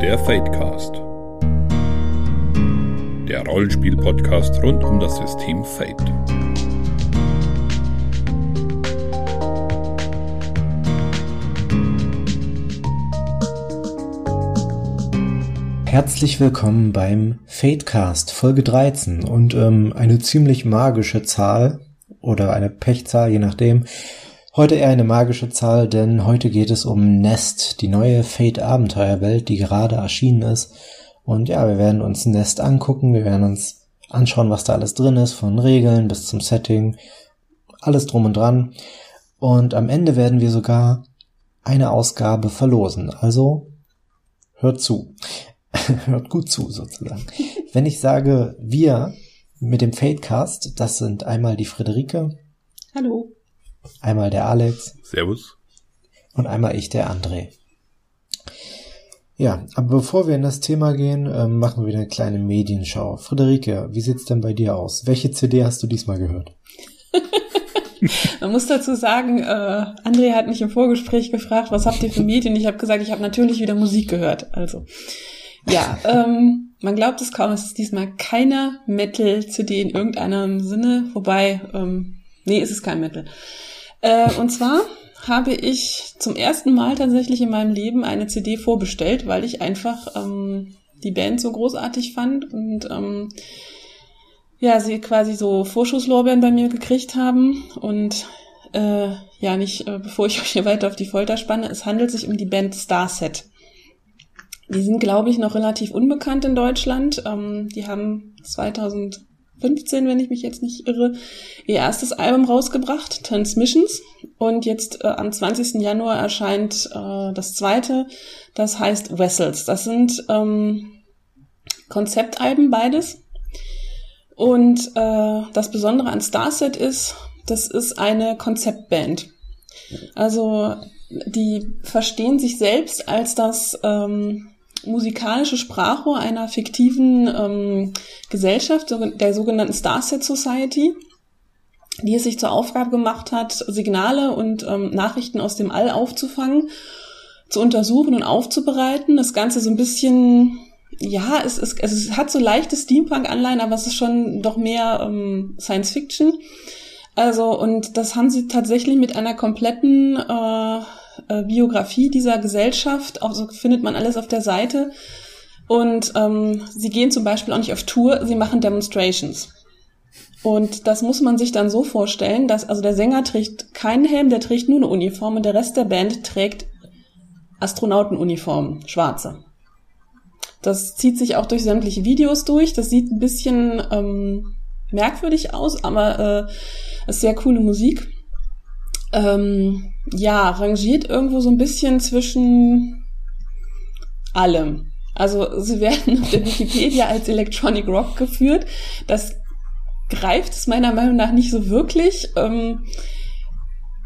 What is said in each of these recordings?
Der Fadecast. Der Rollenspiel-Podcast rund um das System Fate. Herzlich willkommen beim Fadecast Folge 13 und ähm, eine ziemlich magische Zahl oder eine Pechzahl, je nachdem. Heute eher eine magische Zahl, denn heute geht es um Nest, die neue Fate-Abenteuerwelt, die gerade erschienen ist. Und ja, wir werden uns Nest angucken, wir werden uns anschauen, was da alles drin ist, von Regeln bis zum Setting, alles drum und dran. Und am Ende werden wir sogar eine Ausgabe verlosen. Also hört zu. hört gut zu, sozusagen. Wenn ich sage wir mit dem Fadecast, das sind einmal die Friederike. Hallo. Einmal der Alex. Servus. Und einmal ich, der André. Ja, aber bevor wir in das Thema gehen, ähm, machen wir eine kleine Medienschau. Friederike, wie sieht's denn bei dir aus? Welche CD hast du diesmal gehört? Man muss dazu sagen, äh, André hat mich im Vorgespräch gefragt, was habt ihr für Medien? Ich habe gesagt, ich habe natürlich wieder Musik gehört. Also ja, ähm, man glaubt es kaum, es ist diesmal keine Metal-CD in irgendeinem Sinne, wobei, ähm, nee, es ist kein Metal. Äh, und zwar habe ich zum ersten Mal tatsächlich in meinem Leben eine CD vorbestellt, weil ich einfach ähm, die Band so großartig fand und ähm, ja, sie quasi so Vorschusslorbeeren bei mir gekriegt haben und äh, ja, nicht, äh, bevor ich euch hier weiter auf die Folter spanne, es handelt sich um die Band Starset. Die sind, glaube ich, noch relativ unbekannt in Deutschland. Ähm, die haben 2000 15, wenn ich mich jetzt nicht irre, ihr erstes Album rausgebracht, Transmissions. Und jetzt äh, am 20. Januar erscheint äh, das zweite, das heißt Vessels. Das sind ähm, Konzeptalben beides. Und äh, das Besondere an Starset ist, das ist eine Konzeptband. Also die verstehen sich selbst als das ähm, musikalische Sprachrohr einer fiktiven ähm, Gesellschaft, der sogenannten Starset Society, die es sich zur Aufgabe gemacht hat, Signale und ähm, Nachrichten aus dem All aufzufangen, zu untersuchen und aufzubereiten. Das Ganze so ein bisschen, ja, es, es, es hat so leichte Steampunk-Anleihen, aber es ist schon doch mehr ähm, Science Fiction. Also, und das haben sie tatsächlich mit einer kompletten äh, äh, Biografie dieser Gesellschaft, auch so findet man alles auf der Seite. Und ähm, sie gehen zum Beispiel auch nicht auf Tour, sie machen Demonstrations. Und das muss man sich dann so vorstellen, dass also der Sänger trägt keinen Helm, der trägt nur eine Uniform und der Rest der Band trägt Astronautenuniformen, schwarze. Das zieht sich auch durch sämtliche Videos durch. Das sieht ein bisschen ähm, merkwürdig aus, aber äh, ist sehr coole Musik ähm, ja, rangiert irgendwo so ein bisschen zwischen allem. Also sie werden auf der Wikipedia als Electronic Rock geführt. Das greift es meiner Meinung nach nicht so wirklich. Ähm,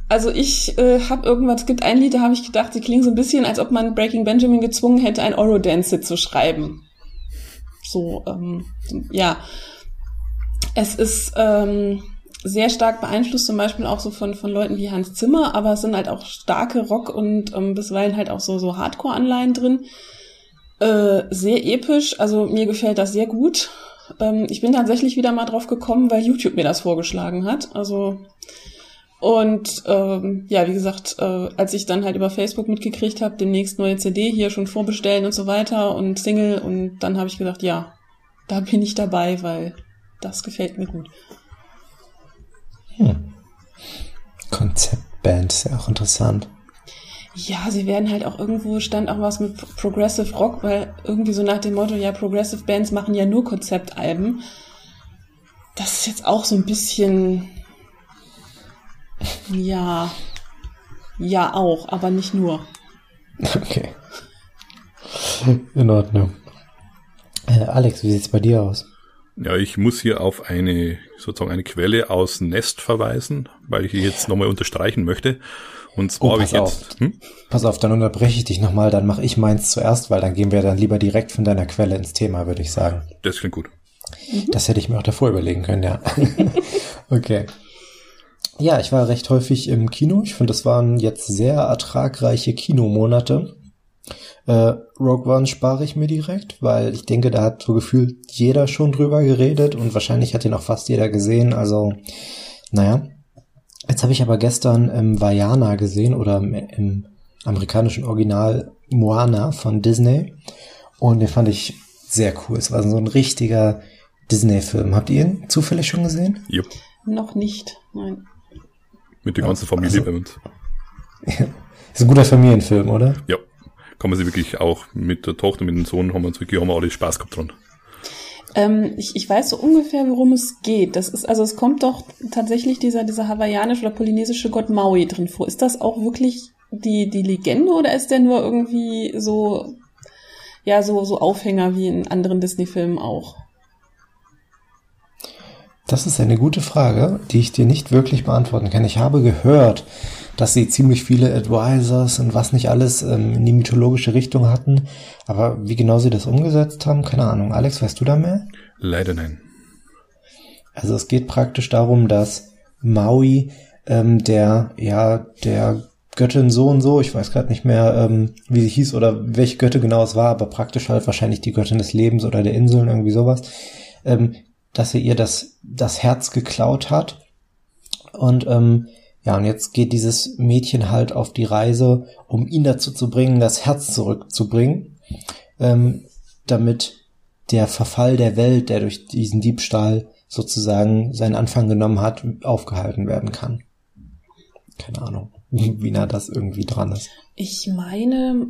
also ich äh, habe irgendwas, es gibt ein Lied, da habe ich gedacht, sie klingen so ein bisschen, als ob man Breaking Benjamin gezwungen hätte, ein Eurodance zu schreiben. So, ähm, ja. Es ist, ähm, sehr stark beeinflusst, zum Beispiel auch so von, von Leuten wie Hans Zimmer, aber es sind halt auch starke Rock- und ähm, bisweilen halt auch so, so Hardcore-Anleihen drin. Äh, sehr episch, also mir gefällt das sehr gut. Ähm, ich bin tatsächlich wieder mal drauf gekommen, weil YouTube mir das vorgeschlagen hat. Also und ähm, ja, wie gesagt, äh, als ich dann halt über Facebook mitgekriegt habe, demnächst neue CD hier schon vorbestellen und so weiter und Single und dann habe ich gedacht, ja, da bin ich dabei, weil das gefällt mir gut. Hm. Konzeptband ist ja auch interessant. Ja, sie werden halt auch irgendwo stand auch was mit Progressive Rock, weil irgendwie so nach dem Motto, ja, Progressive Bands machen ja nur Konzeptalben. Das ist jetzt auch so ein bisschen, ja, ja auch, aber nicht nur. Okay. In Ordnung. Äh, Alex, wie sieht's bei dir aus? Ja, ich muss hier auf eine, sozusagen eine Quelle aus Nest verweisen, weil ich hier jetzt nochmal unterstreichen möchte. Und zwar oh, habe ich jetzt. Auf. Hm? Pass auf, dann unterbreche ich dich nochmal, dann mache ich meins zuerst, weil dann gehen wir dann lieber direkt von deiner Quelle ins Thema, würde ich sagen. Das klingt gut. Das hätte ich mir auch davor überlegen können, ja. okay. Ja, ich war recht häufig im Kino. Ich finde, das waren jetzt sehr ertragreiche Kinomonate. Äh, Rogue One spare ich mir direkt, weil ich denke, da hat so gefühlt jeder schon drüber geredet und wahrscheinlich hat ihn auch fast jeder gesehen. Also, naja. Jetzt habe ich aber gestern ähm, Vajana gesehen oder im, im amerikanischen Original Moana von Disney und den fand ich sehr cool. Es war so ein richtiger Disney-Film. Habt ihr ihn zufällig schon gesehen? Yep. Noch nicht, nein. Mit der ganzen Familie also, ist ein guter Familienfilm, oder? Ja kann man sich wirklich auch mit der Tochter, mit dem Sohn haben wir uns wirklich, haben wir alle Spaß gehabt dran. Ähm, ich, ich weiß so ungefähr, worum es geht. Das ist, also es kommt doch tatsächlich dieser, dieser hawaiianische oder polynesische Gott Maui drin vor. Ist das auch wirklich die, die Legende oder ist der nur irgendwie so, ja, so, so Aufhänger wie in anderen Disney-Filmen auch? Das ist eine gute Frage, die ich dir nicht wirklich beantworten kann. Ich habe gehört, dass sie ziemlich viele Advisors und was nicht alles ähm, in die mythologische Richtung hatten. Aber wie genau sie das umgesetzt haben, keine Ahnung. Alex, weißt du da mehr? Leider nein. Also es geht praktisch darum, dass Maui ähm, der, ja, der Göttin so und so, ich weiß gerade nicht mehr, ähm, wie sie hieß oder welche Götte genau es war, aber praktisch halt wahrscheinlich die Göttin des Lebens oder der Inseln, irgendwie sowas, ähm, dass er ihr das, das Herz geklaut hat. Und ähm, ja, und jetzt geht dieses Mädchen halt auf die Reise, um ihn dazu zu bringen, das Herz zurückzubringen, ähm, damit der Verfall der Welt, der durch diesen Diebstahl sozusagen seinen Anfang genommen hat, aufgehalten werden kann. Keine Ahnung wie nah das irgendwie dran ist. Ich meine,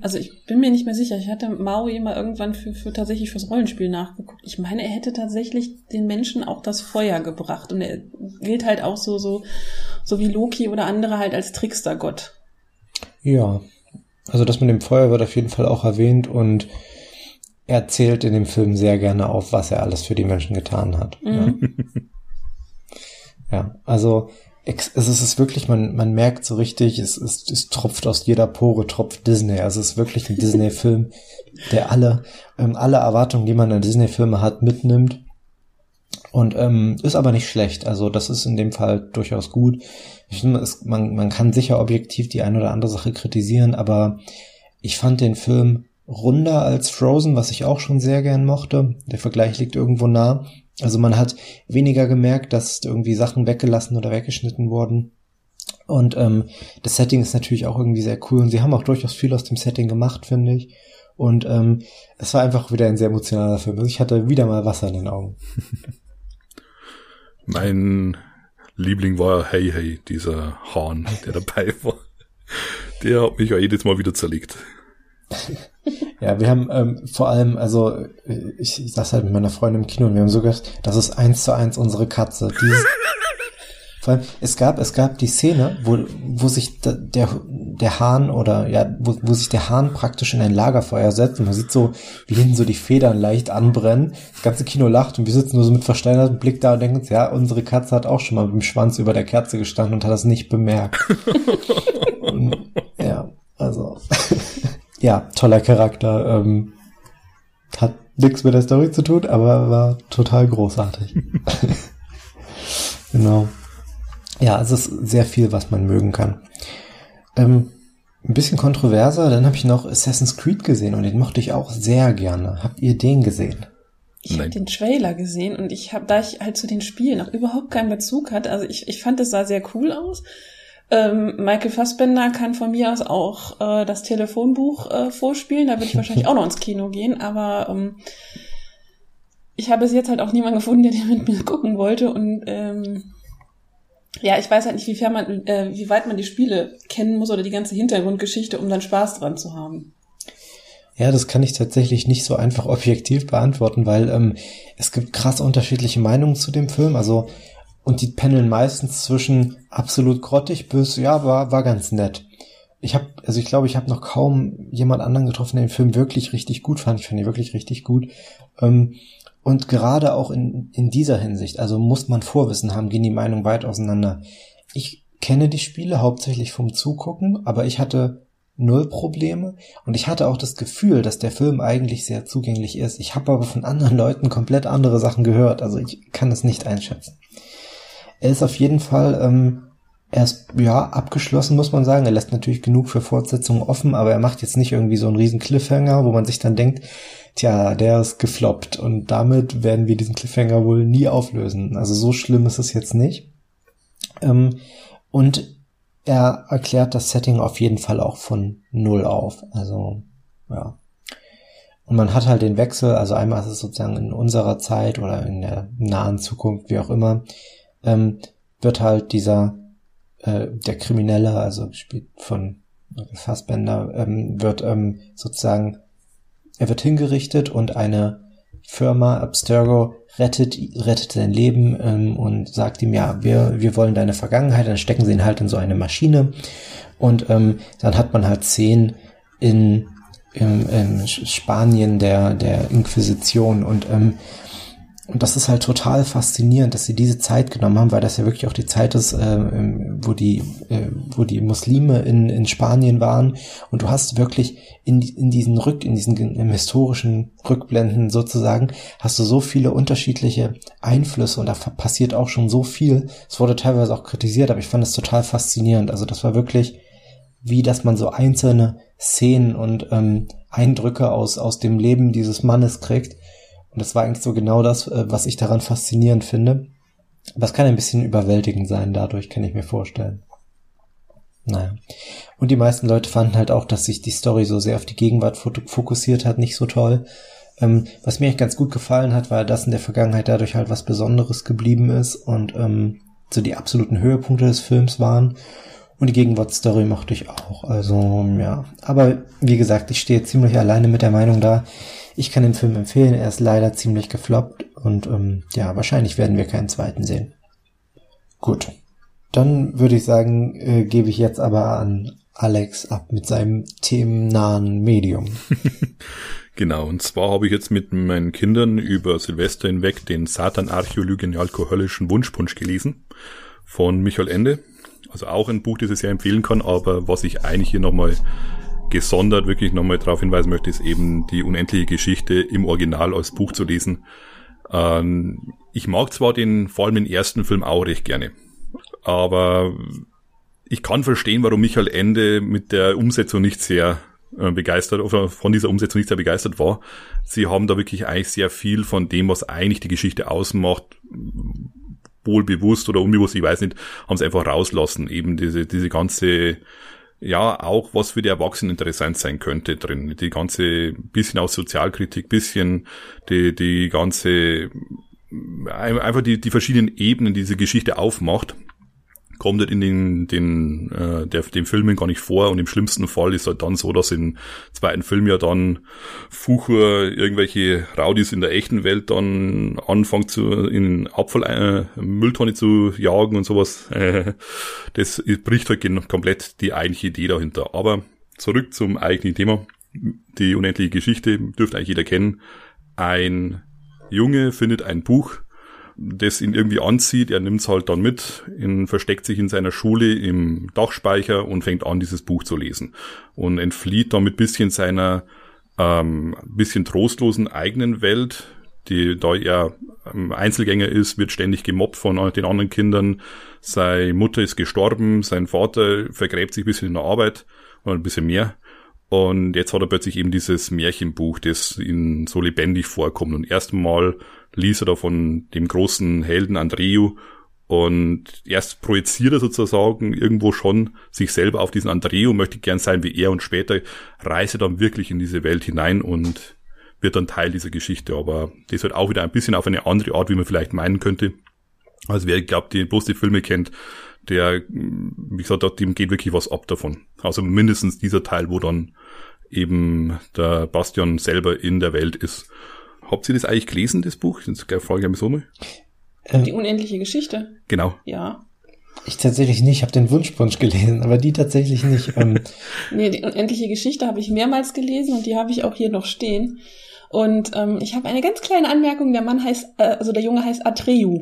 also ich bin mir nicht mehr sicher. Ich hatte Maui mal irgendwann für, für tatsächlich fürs Rollenspiel nachgeguckt. Ich meine, er hätte tatsächlich den Menschen auch das Feuer gebracht und er gilt halt auch so so so wie Loki oder andere halt als Trickstergott. Ja, also das mit dem Feuer wird auf jeden Fall auch erwähnt und er zählt in dem Film sehr gerne auf, was er alles für die Menschen getan hat. Mhm. Ja. ja, also es ist wirklich, man, man merkt so richtig, es, es, es tropft aus jeder Pore, tropft Disney. Also es ist wirklich ein Disney-Film, der alle, ähm, alle Erwartungen, die man an Disney-Filme hat, mitnimmt. Und ähm, ist aber nicht schlecht. Also das ist in dem Fall durchaus gut. Finde, es, man, man kann sicher objektiv die eine oder andere Sache kritisieren, aber ich fand den Film runder als Frozen, was ich auch schon sehr gern mochte. Der Vergleich liegt irgendwo nah. Also man hat weniger gemerkt, dass irgendwie Sachen weggelassen oder weggeschnitten wurden. Und ähm, das Setting ist natürlich auch irgendwie sehr cool. Und sie haben auch durchaus viel aus dem Setting gemacht, finde ich. Und ähm, es war einfach wieder ein sehr emotionaler Film. Also ich hatte wieder mal Wasser in den Augen. mein Liebling war Hey Hey, dieser Hahn, der dabei war. Der hat mich ja jedes Mal wieder zerlegt. Ja, wir haben ähm, vor allem, also ich, ich saß halt mit meiner Freundin im Kino und wir haben so gedacht, das ist eins zu eins unsere Katze. Dieses, allem, es gab, es gab die Szene, wo, wo sich der, der Hahn oder ja, wo, wo sich der Hahn praktisch in ein Lagerfeuer setzt und man sieht so, wie hinten so die Federn leicht anbrennen. Das ganze Kino lacht und wir sitzen nur so mit versteinertem Blick da und denken uns, ja, unsere Katze hat auch schon mal mit dem Schwanz über der Kerze gestanden und hat das nicht bemerkt. und, ja, also. ja, toller Charakter. Ähm, hat nichts mit der Story zu tun, aber war total großartig. genau. Ja, es ist sehr viel, was man mögen kann. Ähm, ein bisschen kontroverser, dann habe ich noch Assassin's Creed gesehen und den mochte ich auch sehr gerne. Habt ihr den gesehen? Ich habe den Trailer gesehen und ich habe, da ich halt zu den Spielen auch überhaupt keinen Bezug hatte, also ich, ich fand es sah sehr cool aus. Ähm, Michael Fassbender kann von mir aus auch äh, das Telefonbuch äh, vorspielen. Da würde ich wahrscheinlich auch noch ins Kino gehen, aber ähm, ich habe es jetzt halt auch niemanden gefunden, der den mit mir gucken wollte. Und ähm, ja, ich weiß halt nicht, wie, fair man, äh, wie weit man die Spiele kennen muss oder die ganze Hintergrundgeschichte, um dann Spaß dran zu haben. Ja, das kann ich tatsächlich nicht so einfach objektiv beantworten, weil ähm, es gibt krass unterschiedliche Meinungen zu dem Film. Also und die pendeln meistens zwischen absolut grottig bis ja war war ganz nett. Ich habe also ich glaube ich habe noch kaum jemand anderen getroffen, der den Film wirklich richtig gut fand. Ich fand ihn wirklich richtig gut. Ähm, und gerade auch in in dieser Hinsicht, also muss man Vorwissen haben, gehen die Meinungen weit auseinander. Ich kenne die Spiele hauptsächlich vom Zugucken, aber ich hatte null Probleme und ich hatte auch das Gefühl, dass der Film eigentlich sehr zugänglich ist. Ich habe aber von anderen Leuten komplett andere Sachen gehört, also ich kann es nicht einschätzen. Er ist auf jeden Fall ähm, er ist, ja, abgeschlossen, muss man sagen. Er lässt natürlich genug für Fortsetzungen offen, aber er macht jetzt nicht irgendwie so einen riesen Cliffhanger, wo man sich dann denkt, tja, der ist gefloppt und damit werden wir diesen Cliffhanger wohl nie auflösen. Also so schlimm ist es jetzt nicht. Ähm, und er erklärt das Setting auf jeden Fall auch von Null auf. Also, ja. Und man hat halt den Wechsel, also einmal ist es sozusagen in unserer Zeit oder in der nahen Zukunft, wie auch immer, ähm, wird halt dieser, äh, der Kriminelle, also gespielt von Fassbender, ähm, wird ähm, sozusagen, er wird hingerichtet und eine Firma, Abstergo, rettet, rettet sein Leben ähm, und sagt ihm, ja, wir, wir wollen deine Vergangenheit, dann stecken sie ihn halt in so eine Maschine. Und ähm, dann hat man halt Szenen in, in, in Spanien der, der Inquisition. Und ähm, und das ist halt total faszinierend, dass sie diese Zeit genommen haben, weil das ja wirklich auch die Zeit ist, äh, wo die, äh, wo die Muslime in, in Spanien waren. Und du hast wirklich in, in diesen Rück, in diesen im historischen Rückblenden sozusagen, hast du so viele unterschiedliche Einflüsse und da passiert auch schon so viel. Es wurde teilweise auch kritisiert, aber ich fand es total faszinierend. Also das war wirklich, wie dass man so einzelne Szenen und ähm, Eindrücke aus, aus dem Leben dieses Mannes kriegt und das war eigentlich so genau das, äh, was ich daran faszinierend finde. Das kann ein bisschen überwältigend sein, dadurch kann ich mir vorstellen. Naja. Und die meisten Leute fanden halt auch, dass sich die Story so sehr auf die Gegenwart fokussiert hat, nicht so toll. Ähm, was mir echt ganz gut gefallen hat, war, dass in der Vergangenheit dadurch halt was Besonderes geblieben ist und ähm, so die absoluten Höhepunkte des Films waren. Und die Gegenwartsstory mochte ich auch. Also, ja. Aber wie gesagt, ich stehe ziemlich alleine mit der Meinung da. Ich kann den Film empfehlen, er ist leider ziemlich gefloppt und ähm, ja, wahrscheinlich werden wir keinen zweiten sehen. Gut, dann würde ich sagen, äh, gebe ich jetzt aber an Alex ab mit seinem themennahen Medium. genau, und zwar habe ich jetzt mit meinen Kindern über Silvester hinweg den Satan Archäologen alkoholischen Wunschpunsch gelesen von Michael Ende. Also auch ein Buch, das ich sehr empfehlen kann, aber was ich eigentlich hier nochmal gesondert wirklich nochmal darauf hinweisen möchte, ist eben die unendliche Geschichte im Original als Buch zu lesen. Ähm, ich mag zwar den, vor allem den ersten Film auch recht gerne, aber ich kann verstehen, warum Michael Ende mit der Umsetzung nicht sehr äh, begeistert, oder von dieser Umsetzung nicht sehr begeistert war. Sie haben da wirklich eigentlich sehr viel von dem, was eigentlich die Geschichte ausmacht, wohl bewusst oder unbewusst, ich weiß nicht, haben sie einfach rauslassen. Eben diese, diese ganze ja auch was für die Erwachsenen interessant sein könnte drin. Die ganze bisschen aus Sozialkritik, bisschen die, die ganze einfach die, die verschiedenen Ebenen, die diese Geschichte aufmacht kommt halt in den, den, äh, der, den Filmen gar nicht vor und im schlimmsten Fall ist halt dann so, dass im zweiten Film ja dann Fuchur irgendwelche Raudis in der echten Welt dann anfangen zu in Abfall äh, Mülltonne zu jagen und sowas. Äh, das bricht halt komplett die eigentliche Idee dahinter. Aber zurück zum eigentlichen Thema. Die unendliche Geschichte dürfte eigentlich jeder kennen. Ein Junge findet ein Buch das ihn irgendwie anzieht. Er nimmt es halt dann mit, ihn versteckt sich in seiner Schule im Dachspeicher und fängt an, dieses Buch zu lesen. Und entflieht damit bisschen seiner ähm, bisschen trostlosen eigenen Welt, die, da er ähm, Einzelgänger ist, wird ständig gemobbt von den anderen Kindern. Seine Mutter ist gestorben, sein Vater vergräbt sich ein bisschen in der Arbeit oder ein bisschen mehr. Und jetzt hat er plötzlich eben dieses Märchenbuch, das ihn so lebendig vorkommt. Und erstmal liest er da von dem großen Helden Andreu und erst projiziert er sozusagen irgendwo schon sich selber auf diesen Andreu, möchte gern sein wie er und später reist er dann wirklich in diese Welt hinein und wird dann Teil dieser Geschichte. Aber das wird auch wieder ein bisschen auf eine andere Art, wie man vielleicht meinen könnte. Also wer glaubt, die bloß die Filme kennt, der, wie gesagt, dem geht wirklich was ab davon. Also mindestens dieser Teil, wo dann eben der Bastion selber in der Welt ist. Habt ihr das eigentlich gelesen, das Buch? Das frage ich mich so mal. Ähm, die unendliche Geschichte. Genau. Ja. Ich tatsächlich nicht, ich habe den Wunschpunsch gelesen, aber die tatsächlich nicht. Ähm. nee, die unendliche Geschichte habe ich mehrmals gelesen und die habe ich auch hier noch stehen. Und ähm, ich habe eine ganz kleine Anmerkung, der Mann heißt, äh, also der Junge heißt Atreu.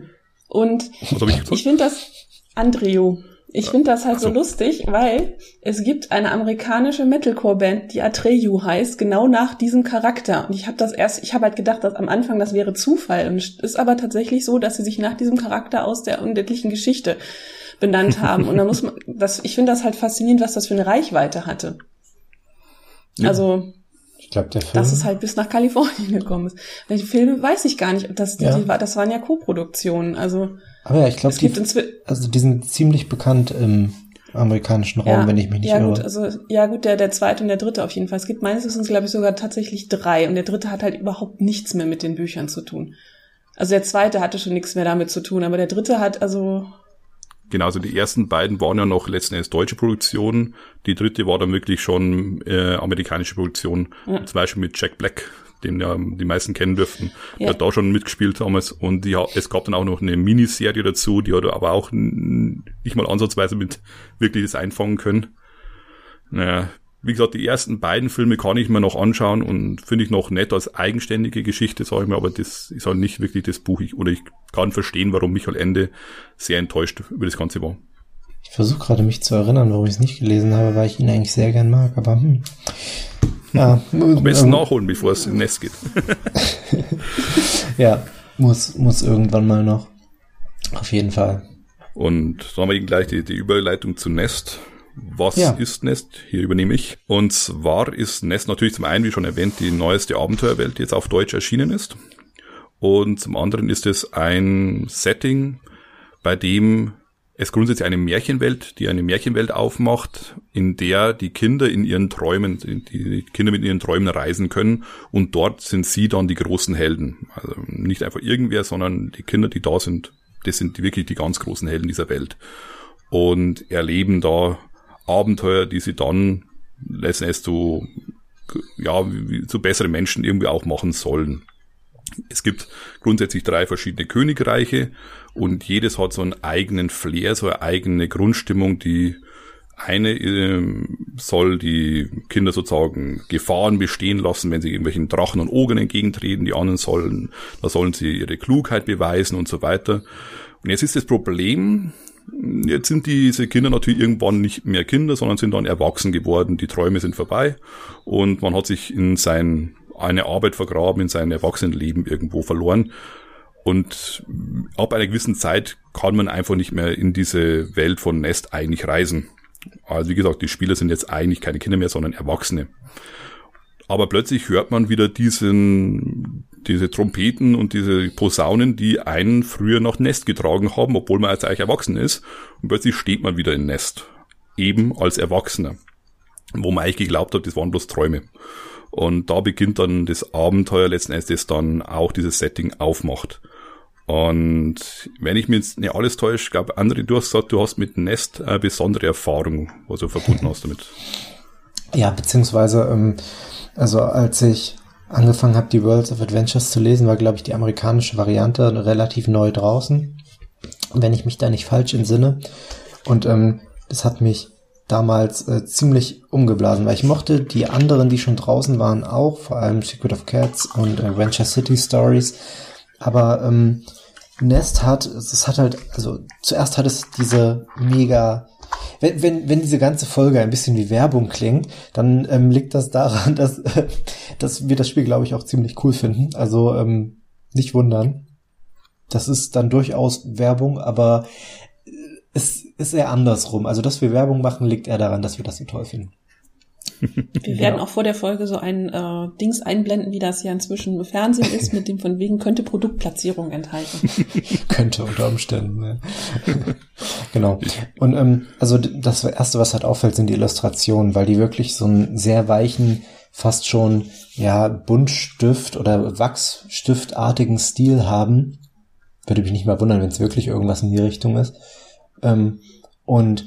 Und ich, ich finde das Andreu. Ich finde das halt so. so. lustig, weil es gibt eine amerikanische Metalcore-Band, die Atreyu heißt, genau nach diesem Charakter. Und ich habe das erst, ich habe halt gedacht, dass am Anfang das wäre Zufall. Und es ist aber tatsächlich so, dass sie sich nach diesem Charakter aus der unendlichen Geschichte benannt haben. Und da muss man, das, ich finde das halt faszinierend, was das für eine Reichweite hatte. Ja. Also ich glaube, der Film. Dass es halt bis nach Kalifornien gekommen ist. Welche Filme weiß ich gar nicht. Das, die, ja. die, das waren ja Co-Produktionen. Also. Aber ja, ich glaube, die, also die sind ziemlich bekannt im amerikanischen Raum, ja, wenn ich mich nicht ja, irre. Gut, also, ja gut, der, der zweite und der dritte auf jeden Fall. Es gibt meines Wissens, glaube ich, sogar tatsächlich drei. Und der dritte hat halt überhaupt nichts mehr mit den Büchern zu tun. Also der zweite hatte schon nichts mehr damit zu tun, aber der dritte hat also Genau, also die ersten beiden waren ja noch letzten Endes deutsche Produktionen. Die dritte war dann wirklich schon äh, amerikanische Produktion. Ja. Zum Beispiel mit Jack Black, den ja die meisten kennen dürften. Ja. Der hat da schon mitgespielt damals. Und die, es gab dann auch noch eine Miniserie dazu, die hat aber auch nicht mal ansatzweise mit wirkliches einfangen können. Naja, wie gesagt, die ersten beiden Filme kann ich mir noch anschauen und finde ich noch nett als eigenständige Geschichte, sage ich mir, aber das ist halt nicht wirklich das Buch. Ich, oder ich kann verstehen, warum Michael Ende sehr enttäuscht über das Ganze war. Ich versuche gerade mich zu erinnern, warum ich es nicht gelesen habe, weil ich ihn eigentlich sehr gern mag, aber hm. Ja, Am besten ähm, nachholen, bevor es im Nest geht. ja, muss, muss irgendwann mal noch. Auf jeden Fall. Und dann haben wir gleich die, die Überleitung zu Nest. Was ja. ist Nest? Hier übernehme ich. Und zwar ist Nest natürlich zum einen, wie schon erwähnt, die neueste Abenteuerwelt, die jetzt auf Deutsch erschienen ist. Und zum anderen ist es ein Setting, bei dem es grundsätzlich eine Märchenwelt, die eine Märchenwelt aufmacht, in der die Kinder in ihren Träumen, die Kinder mit ihren Träumen reisen können und dort sind sie dann die großen Helden. Also nicht einfach irgendwer, sondern die Kinder, die da sind, das sind wirklich die ganz großen Helden dieser Welt und erleben da Abenteuer, die sie dann letztendlich zu, ja, zu besseren Menschen irgendwie auch machen sollen. Es gibt grundsätzlich drei verschiedene Königreiche und jedes hat so einen eigenen Flair, so eine eigene Grundstimmung, die eine äh, soll die Kinder sozusagen Gefahren bestehen lassen, wenn sie irgendwelchen Drachen und Ogern entgegentreten. Die anderen sollen, da sollen sie ihre Klugheit beweisen und so weiter. Und jetzt ist das Problem, Jetzt sind diese Kinder natürlich irgendwann nicht mehr Kinder, sondern sind dann erwachsen geworden. Die Träume sind vorbei und man hat sich in sein eine Arbeit vergraben, in sein Erwachsenenleben irgendwo verloren. Und ab einer gewissen Zeit kann man einfach nicht mehr in diese Welt von Nest eigentlich reisen. Also wie gesagt, die Spieler sind jetzt eigentlich keine Kinder mehr, sondern Erwachsene. Aber plötzlich hört man wieder diesen, diese Trompeten und diese Posaunen, die einen früher nach Nest getragen haben, obwohl man als eigentlich erwachsen ist. Und plötzlich steht man wieder in Nest. Eben als Erwachsener. Wo man eigentlich geglaubt hat, das waren bloß Träume. Und da beginnt dann das Abenteuer letzten Endes, das dann auch dieses Setting aufmacht. Und wenn ich mir jetzt nicht alles täusche, glaube André, du hast gesagt, du hast mit Nest eine besondere Erfahrung, was du verbunden hast damit. Ja, beziehungsweise, ähm, also als ich angefangen habe, die Worlds of Adventures zu lesen, war, glaube ich, die amerikanische Variante relativ neu draußen, wenn ich mich da nicht falsch entsinne. Und ähm, das hat mich damals äh, ziemlich umgeblasen, weil ich mochte die anderen, die schon draußen waren, auch, vor allem Secret of Cats und äh, Venture City Stories. Aber ähm, Nest hat, es hat halt, also zuerst hat es diese mega wenn, wenn, wenn diese ganze Folge ein bisschen wie Werbung klingt, dann ähm, liegt das daran, dass, äh, dass wir das Spiel, glaube ich, auch ziemlich cool finden. Also ähm, nicht wundern. Das ist dann durchaus Werbung, aber es ist eher andersrum. Also, dass wir Werbung machen, liegt eher daran, dass wir das so toll finden. Wir werden auch vor der Folge so ein äh, Dings einblenden, wie das ja inzwischen im Fernsehen ist, mit dem von wegen könnte Produktplatzierung enthalten. könnte unter Umständen. Ne? genau. Und ähm, also das erste, was halt auffällt, sind die Illustrationen, weil die wirklich so einen sehr weichen, fast schon ja Buntstift oder Wachsstiftartigen Stil haben. Würde mich nicht mal wundern, wenn es wirklich irgendwas in die Richtung ist. Ähm, und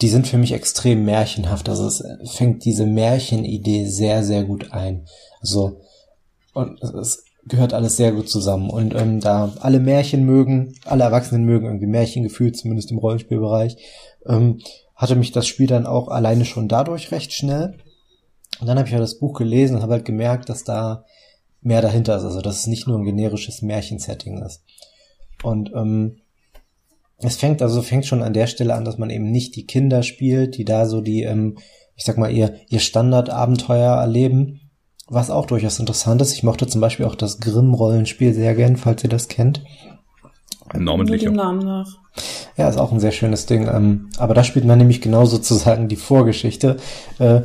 die sind für mich extrem märchenhaft. Also es fängt diese Märchenidee sehr, sehr gut ein. Also, und es gehört alles sehr gut zusammen. Und ähm, da alle Märchen mögen, alle Erwachsenen mögen irgendwie Märchen gefühlt, zumindest im Rollenspielbereich, ähm, hatte mich das Spiel dann auch alleine schon dadurch recht schnell. Und dann habe ich ja das Buch gelesen und habe halt gemerkt, dass da mehr dahinter ist. Also dass es nicht nur ein generisches Märchensetting ist. Und ähm, es fängt also fängt schon an der Stelle an, dass man eben nicht die Kinder spielt, die da so die, ähm, ich sag mal, ihr, ihr Standardabenteuer erleben, was auch durchaus interessant ist. Ich mochte zum Beispiel auch das Grimm-Rollenspiel sehr gern, falls ihr das kennt. Namentlich. Mit dem Namen nach. Ja, ist auch ein sehr schönes Ding. Ähm, aber da spielt man nämlich genau sozusagen die Vorgeschichte. Äh,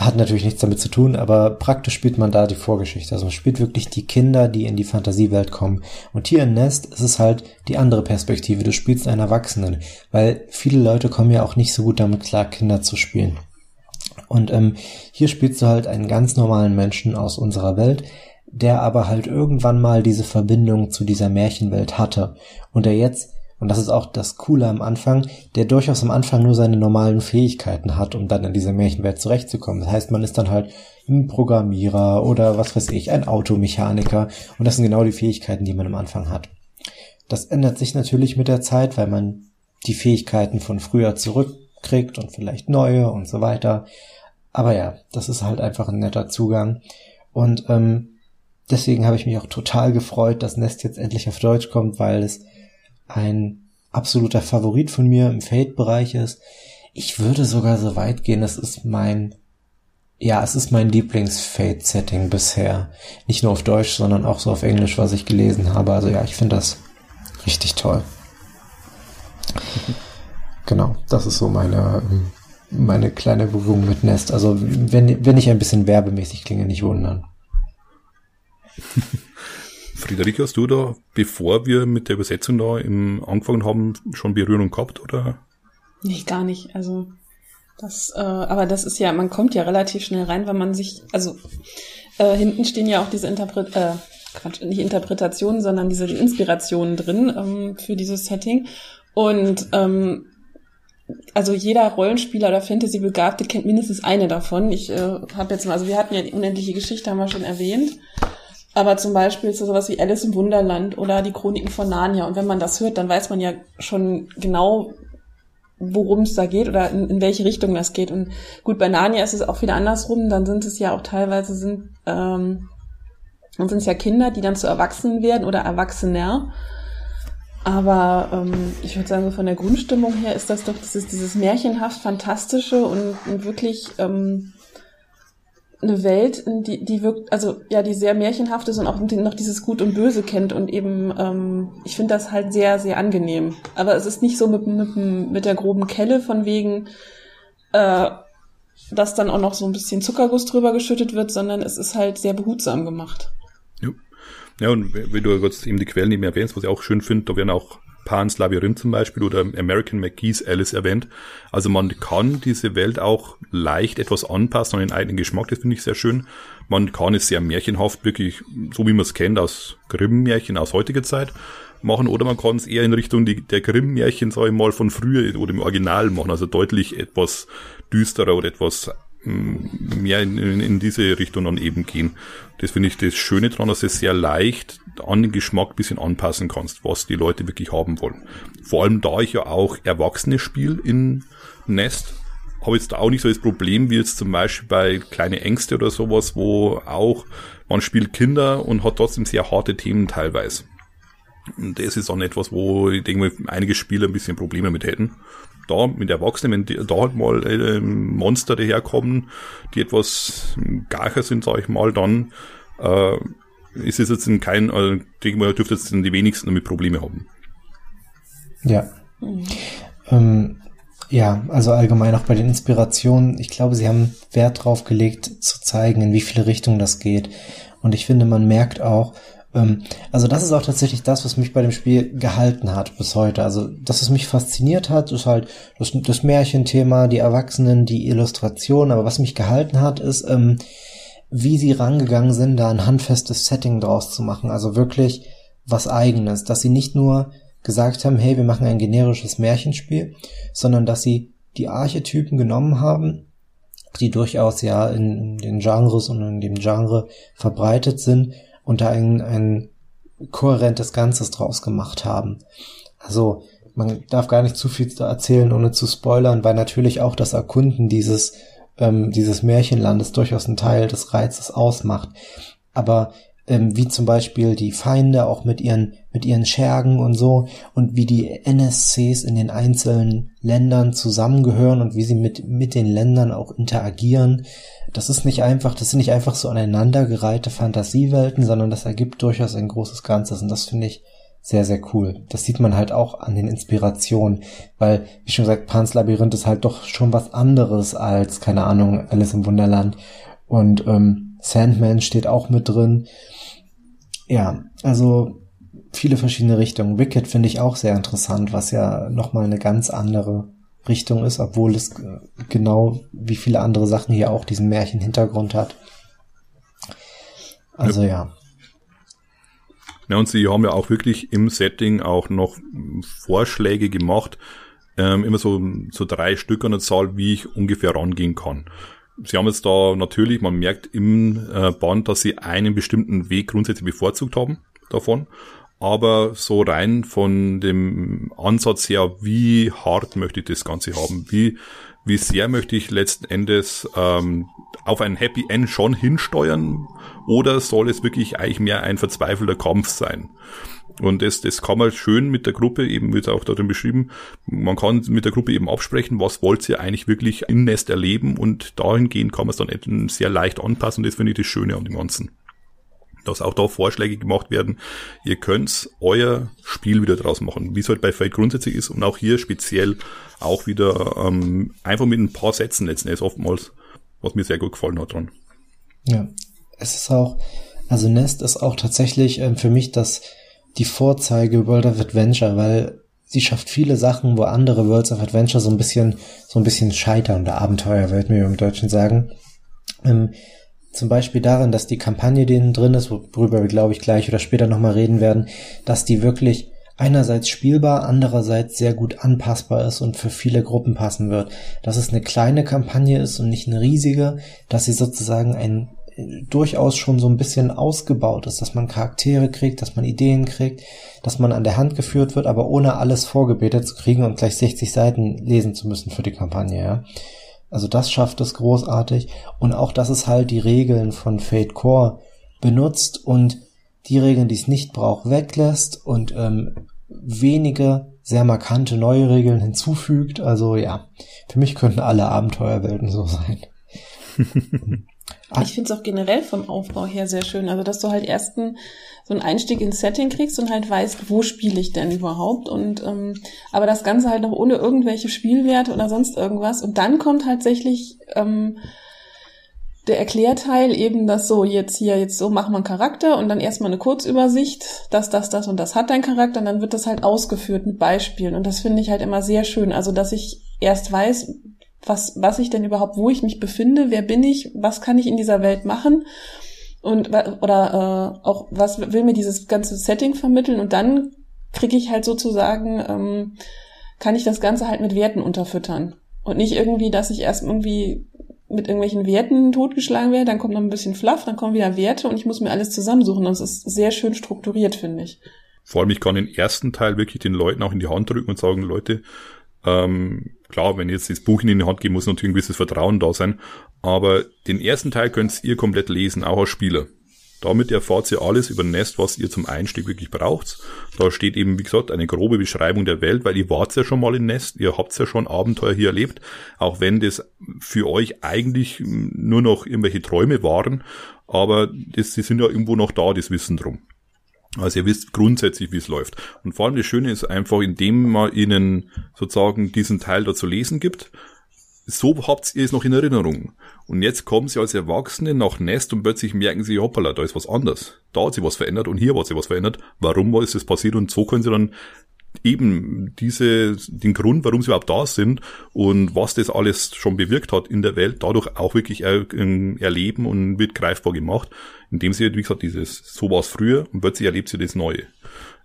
hat natürlich nichts damit zu tun, aber praktisch spielt man da die Vorgeschichte. Also man spielt wirklich die Kinder, die in die Fantasiewelt kommen. Und hier in Nest ist es halt die andere Perspektive. Du spielst einen Erwachsenen, weil viele Leute kommen ja auch nicht so gut damit klar, Kinder zu spielen. Und ähm, hier spielst du halt einen ganz normalen Menschen aus unserer Welt, der aber halt irgendwann mal diese Verbindung zu dieser Märchenwelt hatte und der jetzt und das ist auch das Coole am Anfang, der durchaus am Anfang nur seine normalen Fähigkeiten hat, um dann in dieser Märchenwelt zurechtzukommen. Das heißt, man ist dann halt ein Programmierer oder was weiß ich, ein Automechaniker. Und das sind genau die Fähigkeiten, die man am Anfang hat. Das ändert sich natürlich mit der Zeit, weil man die Fähigkeiten von früher zurückkriegt und vielleicht neue und so weiter. Aber ja, das ist halt einfach ein netter Zugang. Und ähm, deswegen habe ich mich auch total gefreut, dass Nest jetzt endlich auf Deutsch kommt, weil es ein absoluter Favorit von mir im Fate-Bereich ist. Ich würde sogar so weit gehen, es ist mein, ja, es ist mein Lieblings-Fate-Setting bisher. Nicht nur auf Deutsch, sondern auch so auf Englisch, was ich gelesen habe. Also ja, ich finde das richtig toll. genau, das ist so meine, meine kleine Berührung mit Nest. Also wenn, wenn ich ein bisschen werbemäßig klinge, nicht wundern. Friederike, hast du da, bevor wir mit der Übersetzung da im, angefangen haben, schon Berührung gehabt, oder? Nee, gar nicht. Also das, äh, aber das ist ja, man kommt ja relativ schnell rein, wenn man sich, also äh, hinten stehen ja auch diese Interpret, äh, Quatsch, nicht Interpretationen, sondern diese die Inspirationen drin ähm, für dieses Setting. Und ähm, also jeder Rollenspieler oder Fantasy-Begabte kennt mindestens eine davon. Ich äh, habe jetzt mal, also wir hatten ja die unendliche Geschichte, haben wir schon erwähnt. Aber zum Beispiel so sowas wie Alice im Wunderland oder die Chroniken von Narnia. Und wenn man das hört, dann weiß man ja schon genau, worum es da geht oder in, in, welche Richtung das geht. Und gut, bei Narnia ist es auch wieder andersrum. Dann sind es ja auch teilweise sind, ähm, dann sind es ja Kinder, die dann zu Erwachsenen werden oder Erwachsener. Aber ähm, ich würde sagen, so von der Grundstimmung her ist das doch dieses, dieses märchenhaft Fantastische und, und wirklich ähm, eine Welt, die, die wirkt, also ja, die sehr märchenhaft ist und auch noch dieses Gut und Böse kennt und eben, ähm, ich finde das halt sehr, sehr angenehm. Aber es ist nicht so mit, mit, mit der groben Kelle von wegen, äh, dass dann auch noch so ein bisschen Zuckerguss drüber geschüttet wird, sondern es ist halt sehr behutsam gemacht. Ja, ja und wie du jetzt eben die Quellen eben erwähnst, was ich auch schön finde, da werden auch Pan's Labyrinth zum Beispiel oder American McGee's Alice erwähnt. Also man kann diese Welt auch leicht etwas anpassen an den eigenen Geschmack, das finde ich sehr schön. Man kann es sehr märchenhaft, wirklich so wie man es kennt aus Grimm-Märchen aus heutiger Zeit machen oder man kann es eher in Richtung die, der Grimm-Märchen, sage ich mal, von früher oder im Original machen, also deutlich etwas düsterer oder etwas mehr in, in, in diese Richtung dann eben gehen. Das finde ich das Schöne dran, dass es sehr leicht an den Geschmack bisschen anpassen kannst, was die Leute wirklich haben wollen. Vor allem da ich ja auch Erwachsene spiele in Nest, habe jetzt da auch nicht so das Problem wie jetzt zum Beispiel bei kleine Ängste oder sowas, wo auch man spielt Kinder und hat trotzdem sehr harte Themen teilweise. Und das ist dann etwas, wo ich denke, einige Spieler ein bisschen Probleme mit hätten. Da mit Erwachsenen, wenn die, da halt mal äh, Monster daherkommen, die etwas gacher sind, sag ich mal, dann äh, ist es jetzt in kein, also, denke mal, dürfte jetzt die wenigsten damit Probleme haben. Ja. Mhm. Ähm, ja, also allgemein auch bei den Inspirationen. Ich glaube, sie haben Wert drauf gelegt, zu zeigen, in wie viele Richtungen das geht. Und ich finde, man merkt auch, ähm, also das ist auch tatsächlich das, was mich bei dem Spiel gehalten hat bis heute. Also, dass es mich fasziniert hat, ist halt das, das Märchenthema, die Erwachsenen, die Illustration. Aber was mich gehalten hat, ist, ähm, wie sie rangegangen sind, da ein handfestes Setting draus zu machen. Also wirklich was eigenes, dass sie nicht nur gesagt haben, hey, wir machen ein generisches Märchenspiel, sondern dass sie die Archetypen genommen haben, die durchaus ja in den Genres und in dem Genre verbreitet sind und da ein, ein kohärentes Ganzes draus gemacht haben. Also man darf gar nicht zu viel erzählen, ohne zu spoilern, weil natürlich auch das Erkunden dieses ähm, dieses Märchenlandes durchaus ein Teil des Reizes ausmacht. Aber ähm, wie zum Beispiel die Feinde auch mit ihren mit ihren Schergen und so und wie die NSCs in den einzelnen Ländern zusammengehören und wie sie mit mit den Ländern auch interagieren. Das ist nicht einfach, das sind nicht einfach so aneinandergereihte Fantasiewelten, sondern das ergibt durchaus ein großes Ganzes und das finde ich sehr, sehr cool. Das sieht man halt auch an den Inspirationen, weil, wie schon gesagt, Pans Labyrinth ist halt doch schon was anderes als, keine Ahnung, Alice im Wunderland. Und ähm, Sandman steht auch mit drin. Ja, also viele verschiedene Richtungen. Wicked finde ich auch sehr interessant, was ja nochmal eine ganz andere Richtung ist, obwohl es äh, genau wie viele andere Sachen hier auch diesen Märchenhintergrund hat. Also ja. ja. Ja, und sie haben ja auch wirklich im Setting auch noch Vorschläge gemacht, ähm, immer so, so drei Stück an der Zahl, wie ich ungefähr rangehen kann. Sie haben jetzt da natürlich, man merkt im äh, Band, dass sie einen bestimmten Weg grundsätzlich bevorzugt haben davon. Aber so rein von dem Ansatz her, wie hart möchte ich das Ganze haben? Wie, wie sehr möchte ich letzten Endes ähm, auf ein Happy End schon hinsteuern? Oder soll es wirklich eigentlich mehr ein verzweifelter Kampf sein? Und das, das kann man schön mit der Gruppe, eben wird auch darin beschrieben, man kann mit der Gruppe eben absprechen, was wollt ihr eigentlich wirklich in Nest erleben und dahingehend kann man es dann sehr leicht anpassen. Das finde ich das Schöne an dem Ganzen dass auch da Vorschläge gemacht werden. Ihr könnt euer Spiel wieder draus machen, wie es halt bei Fate grundsätzlich ist und auch hier speziell auch wieder ähm, einfach mit ein paar Sätzen letzten Endes oftmals, was mir sehr gut gefallen hat dran. Ja, es ist auch, also Nest ist auch tatsächlich ähm, für mich das die Vorzeige World of Adventure, weil sie schafft viele Sachen, wo andere Worlds of Adventure so ein bisschen so ein bisschen scheitern oder Abenteuer, würde mir im Deutschen sagen. Ähm, zum Beispiel darin, dass die Kampagne denen drin ist, worüber wir, glaube ich, gleich oder später nochmal reden werden, dass die wirklich einerseits spielbar, andererseits sehr gut anpassbar ist und für viele Gruppen passen wird. Dass es eine kleine Kampagne ist und nicht eine riesige, dass sie sozusagen ein durchaus schon so ein bisschen ausgebaut ist, dass man Charaktere kriegt, dass man Ideen kriegt, dass man an der Hand geführt wird, aber ohne alles vorgebetet zu kriegen und gleich 60 Seiten lesen zu müssen für die Kampagne, ja. Also das schafft es großartig. Und auch, dass es halt die Regeln von Fate Core benutzt und die Regeln, die es nicht braucht, weglässt und ähm, wenige sehr markante neue Regeln hinzufügt. Also ja, für mich könnten alle Abenteuerwelten so sein. Ich finde es auch generell vom Aufbau her sehr schön. Also, dass du halt erst ein, so einen Einstieg ins Setting kriegst und halt weißt, wo spiele ich denn überhaupt. Und ähm, aber das Ganze halt noch ohne irgendwelche Spielwerte oder sonst irgendwas. Und dann kommt tatsächlich ähm, der Erklärteil eben, dass so jetzt hier, jetzt so wir einen Charakter und dann erstmal eine Kurzübersicht, dass das, das und das hat dein Charakter und dann wird das halt ausgeführt mit Beispielen. Und das finde ich halt immer sehr schön. Also, dass ich erst weiß, was, was ich denn überhaupt, wo ich mich befinde, wer bin ich, was kann ich in dieser Welt machen und oder äh, auch was will mir dieses ganze Setting vermitteln und dann kriege ich halt sozusagen, ähm, kann ich das Ganze halt mit Werten unterfüttern und nicht irgendwie, dass ich erst irgendwie mit irgendwelchen Werten totgeschlagen werde, dann kommt noch ein bisschen Fluff, dann kommen wieder Werte und ich muss mir alles zusammensuchen. Das ist sehr schön strukturiert, finde ich. Vor allem, ich kann den ersten Teil wirklich den Leuten auch in die Hand drücken und sagen, Leute, ähm, klar, wenn ich jetzt das Buch in die Hand gebe, muss natürlich ein gewisses Vertrauen da sein. Aber den ersten Teil könnt ihr komplett lesen, auch als Spieler. Damit erfahrt ihr alles über Nest, was ihr zum Einstieg wirklich braucht. Da steht eben, wie gesagt, eine grobe Beschreibung der Welt, weil ihr wart ja schon mal in Nest, ihr habt ja schon Abenteuer hier erlebt, auch wenn das für euch eigentlich nur noch irgendwelche Träume waren, aber das, die sind ja irgendwo noch da, das Wissen drum. Also ihr wisst grundsätzlich, wie es läuft. Und vor allem das Schöne ist einfach, indem man ihnen sozusagen diesen Teil da zu lesen gibt, so habt ihr es noch in Erinnerung. Und jetzt kommen sie als Erwachsene nach Nest und plötzlich merken sie, hoppala, da ist was anders. Da hat sich was verändert und hier hat sich was verändert. Warum ist das passiert? Und so können sie dann eben diese, den Grund, warum sie überhaupt da sind und was das alles schon bewirkt hat in der Welt, dadurch auch wirklich erleben und wird greifbar gemacht, indem sie, wie gesagt, dieses, so war es früher und plötzlich erlebt sie das Neue.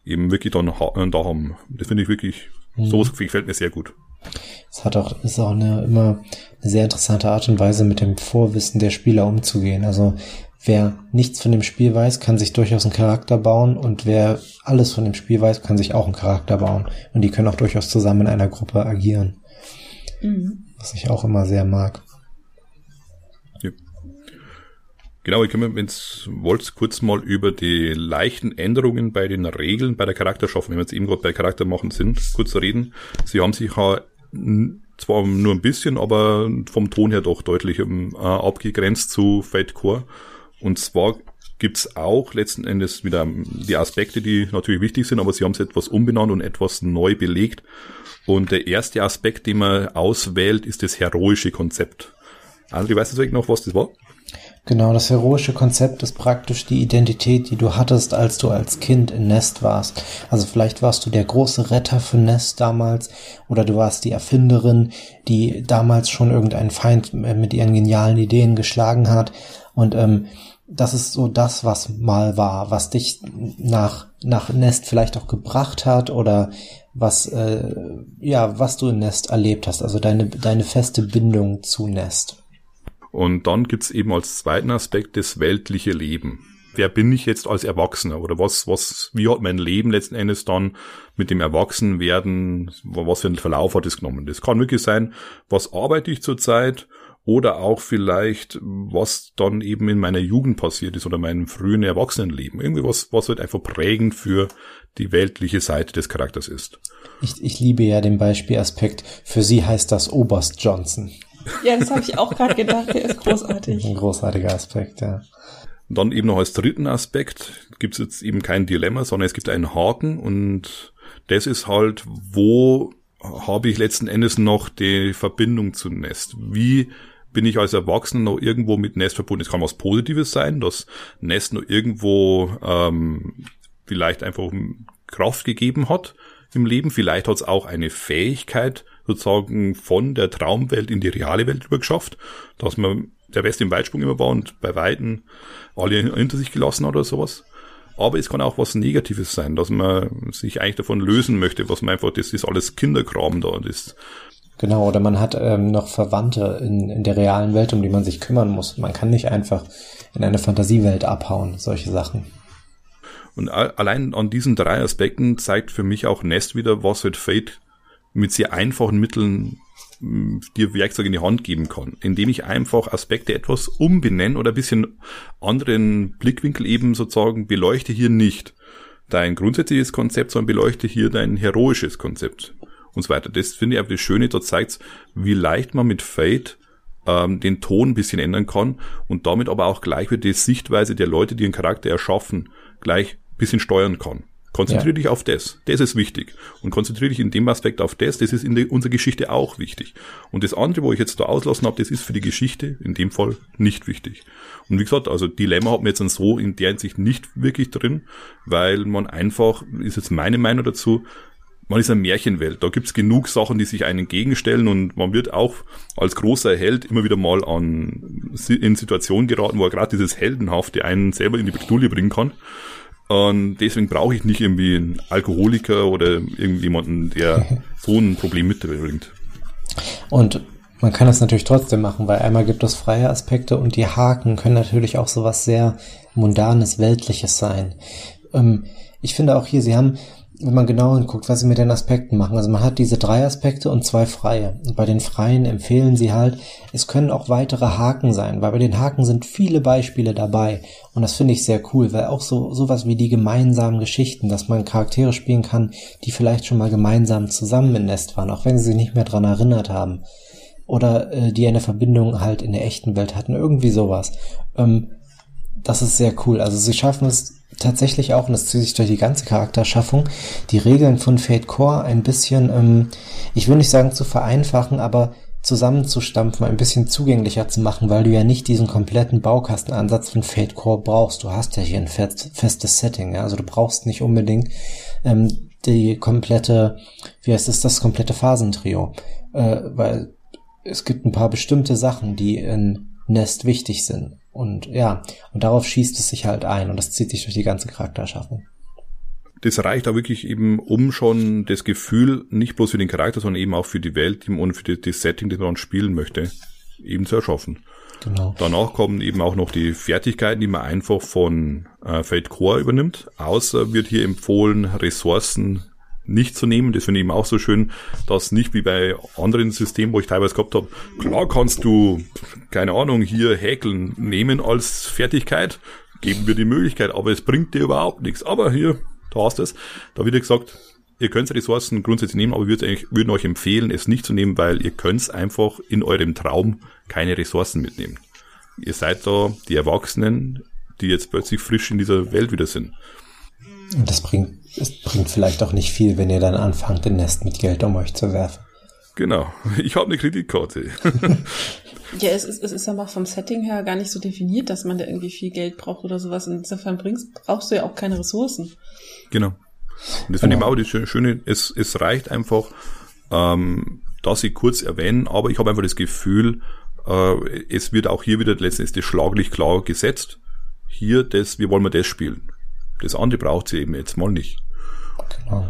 Eben wirklich dann äh, da haben. Das finde ich wirklich, mhm. sowas gefällt mir sehr gut. Es hat auch, ist auch eine, immer eine sehr interessante Art und Weise, mit dem Vorwissen der Spieler umzugehen. Also wer nichts von dem Spiel weiß, kann sich durchaus einen Charakter bauen und wer alles von dem Spiel weiß, kann sich auch einen Charakter bauen. Und die können auch durchaus zusammen in einer Gruppe agieren. Mhm. Was ich auch immer sehr mag. Ja. Genau, ich kann mir, wenn wollt, kurz mal über die leichten Änderungen bei den Regeln bei der Charakterschaffung, wenn wir jetzt eben gerade bei Charakter machen sind, kurz reden. Sie haben sich ja zwar nur ein bisschen, aber vom Ton her doch deutlich ähm, abgegrenzt zu Fate Core. Und zwar gibt's auch letzten Endes wieder die Aspekte, die natürlich wichtig sind, aber sie haben es etwas umbenannt und etwas neu belegt. Und der erste Aspekt, den man auswählt, ist das heroische Konzept. André, weißt du eigentlich noch, was das war? Genau, das heroische Konzept ist praktisch die Identität, die du hattest, als du als Kind in Nest warst. Also vielleicht warst du der große Retter für Nest damals oder du warst die Erfinderin, die damals schon irgendeinen Feind mit ihren genialen Ideen geschlagen hat. Und ähm, das ist so das, was mal war, was dich nach, nach Nest vielleicht auch gebracht hat oder was, äh, ja, was du in Nest erlebt hast, also deine, deine feste Bindung zu Nest. Und dann gibt's eben als zweiten Aspekt das weltliche Leben. Wer bin ich jetzt als Erwachsener? Oder was, was, wie hat mein Leben letzten Endes dann mit dem Erwachsenwerden, was für einen Verlauf hat es genommen? Das kann wirklich sein, was arbeite ich zurzeit? Oder auch vielleicht, was dann eben in meiner Jugend passiert ist oder meinem frühen Erwachsenenleben. Irgendwie was, was halt einfach prägend für die weltliche Seite des Charakters ist. Ich, ich liebe ja den Beispielaspekt. Für sie heißt das Oberst Johnson. Ja, das habe ich auch gerade gedacht. Der ist großartig. Ein großartiger Aspekt, ja. dann eben noch als dritten Aspekt gibt es jetzt eben kein Dilemma, sondern es gibt einen Haken und das ist halt, wo habe ich letzten Endes noch die Verbindung zu Nest? Wie bin ich als Erwachsener noch irgendwo mit Nest verbunden? Es kann was Positives sein, dass Nest noch irgendwo ähm, vielleicht einfach Kraft gegeben hat im Leben. Vielleicht hat es auch eine Fähigkeit sozusagen von der Traumwelt in die reale Welt übergeschafft, dass man der West im Weitsprung immer war und bei Weiten alle hinter sich gelassen hat oder sowas. Aber es kann auch was Negatives sein, dass man sich eigentlich davon lösen möchte, was man einfach, das ist alles Kinderkram da, das Genau, oder man hat ähm, noch Verwandte in, in der realen Welt, um die man sich kümmern muss. Man kann nicht einfach in eine Fantasiewelt abhauen, solche Sachen. Und allein an diesen drei Aspekten zeigt für mich auch Nest wieder, was halt Fate mit sehr einfachen Mitteln mm, dir Werkzeug in die Hand geben kann, indem ich einfach Aspekte etwas umbenenne oder ein bisschen anderen Blickwinkel eben sozusagen beleuchte hier nicht dein grundsätzliches Konzept, sondern beleuchte hier dein heroisches Konzept und so weiter. Das finde ich einfach das Schöne, da zeigt wie leicht man mit Fate ähm, den Ton ein bisschen ändern kann und damit aber auch gleich wieder die Sichtweise der Leute, die einen Charakter erschaffen, gleich bisschen steuern kann. Konzentriere ja. dich auf das. Das ist wichtig. Und konzentriere dich in dem Aspekt auf das. Das ist in der, unserer Geschichte auch wichtig. Und das andere, wo ich jetzt da auslassen habe, das ist für die Geschichte in dem Fall nicht wichtig. Und wie gesagt, also Dilemma hat man jetzt dann so in der Hinsicht nicht wirklich drin, weil man einfach, ist jetzt meine Meinung dazu, man ist eine Märchenwelt. Da gibt's genug Sachen, die sich einen entgegenstellen und man wird auch als großer Held immer wieder mal an in Situationen geraten, wo er gerade dieses Heldenhafte einen selber in die Bestuhle bringen kann. Und deswegen brauche ich nicht irgendwie einen Alkoholiker oder irgendjemanden, der so ein Problem mitbringt. Und man kann das natürlich trotzdem machen, weil einmal gibt es freie Aspekte und die Haken können natürlich auch so was sehr mundanes, weltliches sein. Ähm, ich finde auch hier, sie haben wenn man genau hinguckt, was sie mit den Aspekten machen. Also man hat diese drei Aspekte und zwei freie. Und bei den freien empfehlen sie halt, es können auch weitere Haken sein, weil bei den Haken sind viele Beispiele dabei. Und das finde ich sehr cool, weil auch so sowas wie die gemeinsamen Geschichten, dass man Charaktere spielen kann, die vielleicht schon mal gemeinsam zusammen in Nest waren, auch wenn sie sich nicht mehr dran erinnert haben. Oder äh, die eine Verbindung halt in der echten Welt hatten, irgendwie sowas. Ähm, das ist sehr cool. Also sie schaffen es tatsächlich auch, und das zieht sich durch die ganze Charakterschaffung, die Regeln von Fate Core ein bisschen, ähm, ich will nicht sagen zu vereinfachen, aber zusammenzustampfen, ein bisschen zugänglicher zu machen, weil du ja nicht diesen kompletten Baukastenansatz von Fate Core brauchst. Du hast ja hier ein festes Setting, ja? also du brauchst nicht unbedingt ähm, die komplette, wie heißt es, das komplette Phasentrio, äh, weil es gibt ein paar bestimmte Sachen, die in Nest wichtig sind. Und ja, und darauf schießt es sich halt ein und das zieht sich durch die ganze Charakterschaffung. Das reicht auch wirklich eben, um schon das Gefühl, nicht bloß für den Charakter, sondern eben auch für die Welt und für das Setting, das man spielen möchte, eben zu erschaffen. Genau. Danach kommen eben auch noch die Fertigkeiten, die man einfach von äh, Fate Core übernimmt. Außer wird hier empfohlen, Ressourcen nicht zu nehmen. Das finde ich eben auch so schön, dass nicht wie bei anderen Systemen, wo ich teilweise gehabt habe, klar kannst du, keine Ahnung, hier häkeln nehmen als Fertigkeit, geben wir die Möglichkeit, aber es bringt dir überhaupt nichts. Aber hier, da hast du es. Da wird gesagt, ihr könnt Ressourcen grundsätzlich nehmen, aber wir würden euch empfehlen, es nicht zu nehmen, weil ihr könnt einfach in eurem Traum keine Ressourcen mitnehmen. Ihr seid da die Erwachsenen, die jetzt plötzlich frisch in dieser Welt wieder sind. Und das bringt, es bringt vielleicht auch nicht viel, wenn ihr dann anfangt, den Nest mit Geld um euch zu werfen. Genau. Ich habe eine Kreditkarte. ja, es ist, es ist aber vom Setting her gar nicht so definiert, dass man da irgendwie viel Geld braucht oder sowas. Insofern bringst, brauchst du ja auch keine Ressourcen. Genau. Und das finde ich auch das Schöne, es, es reicht einfach, ähm, dass ich kurz erwähnen, aber ich habe einfach das Gefühl, äh, es wird auch hier wieder letztendlich schlaglich klar gesetzt. Hier, das, wie wollen wir das spielen? Das andere braucht sie eben jetzt mal nicht. Genau.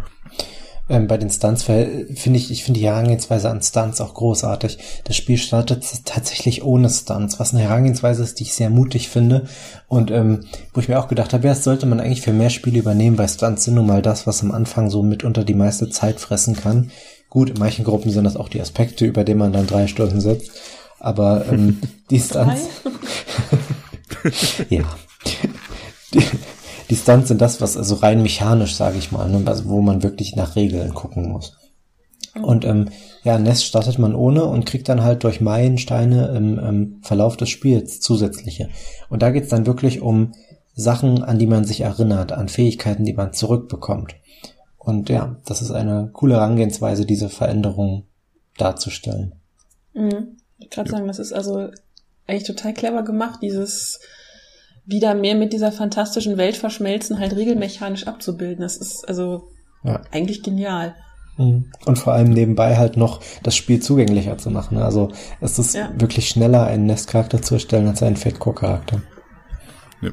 Ähm, bei den Stunts finde ich, ich finde die Herangehensweise an Stunts auch großartig. Das Spiel startet tatsächlich ohne Stunts, was eine Herangehensweise ist, die ich sehr mutig finde. Und ähm, wo ich mir auch gedacht habe, ja, das sollte man eigentlich für mehr Spiele übernehmen, weil Stunts sind nun mal das, was am Anfang so mitunter die meiste Zeit fressen kann. Gut, in manchen Gruppen sind das auch die Aspekte, über die man dann drei Stunden sitzt. Aber ähm, die Stunts. ja. Die, die Stunts sind das, was also rein mechanisch, sage ich mal, ne, also wo man wirklich nach Regeln gucken muss. Und ähm, ja, Nest startet man ohne und kriegt dann halt durch Meilensteine im, im Verlauf des Spiels zusätzliche. Und da geht's dann wirklich um Sachen, an die man sich erinnert, an Fähigkeiten, die man zurückbekommt. Und ja, das ist eine coole Herangehensweise, diese Veränderung darzustellen. Mhm. Ich gerade sagen, das ist also eigentlich total clever gemacht, dieses wieder mehr mit dieser fantastischen Welt verschmelzen, halt regelmechanisch abzubilden. Das ist also ja. eigentlich genial. Mhm. Und vor allem nebenbei halt noch das Spiel zugänglicher zu machen. Also es ist ja. wirklich schneller, einen Nest-Charakter zu erstellen als einen Fate-Core-Charakter. Ja.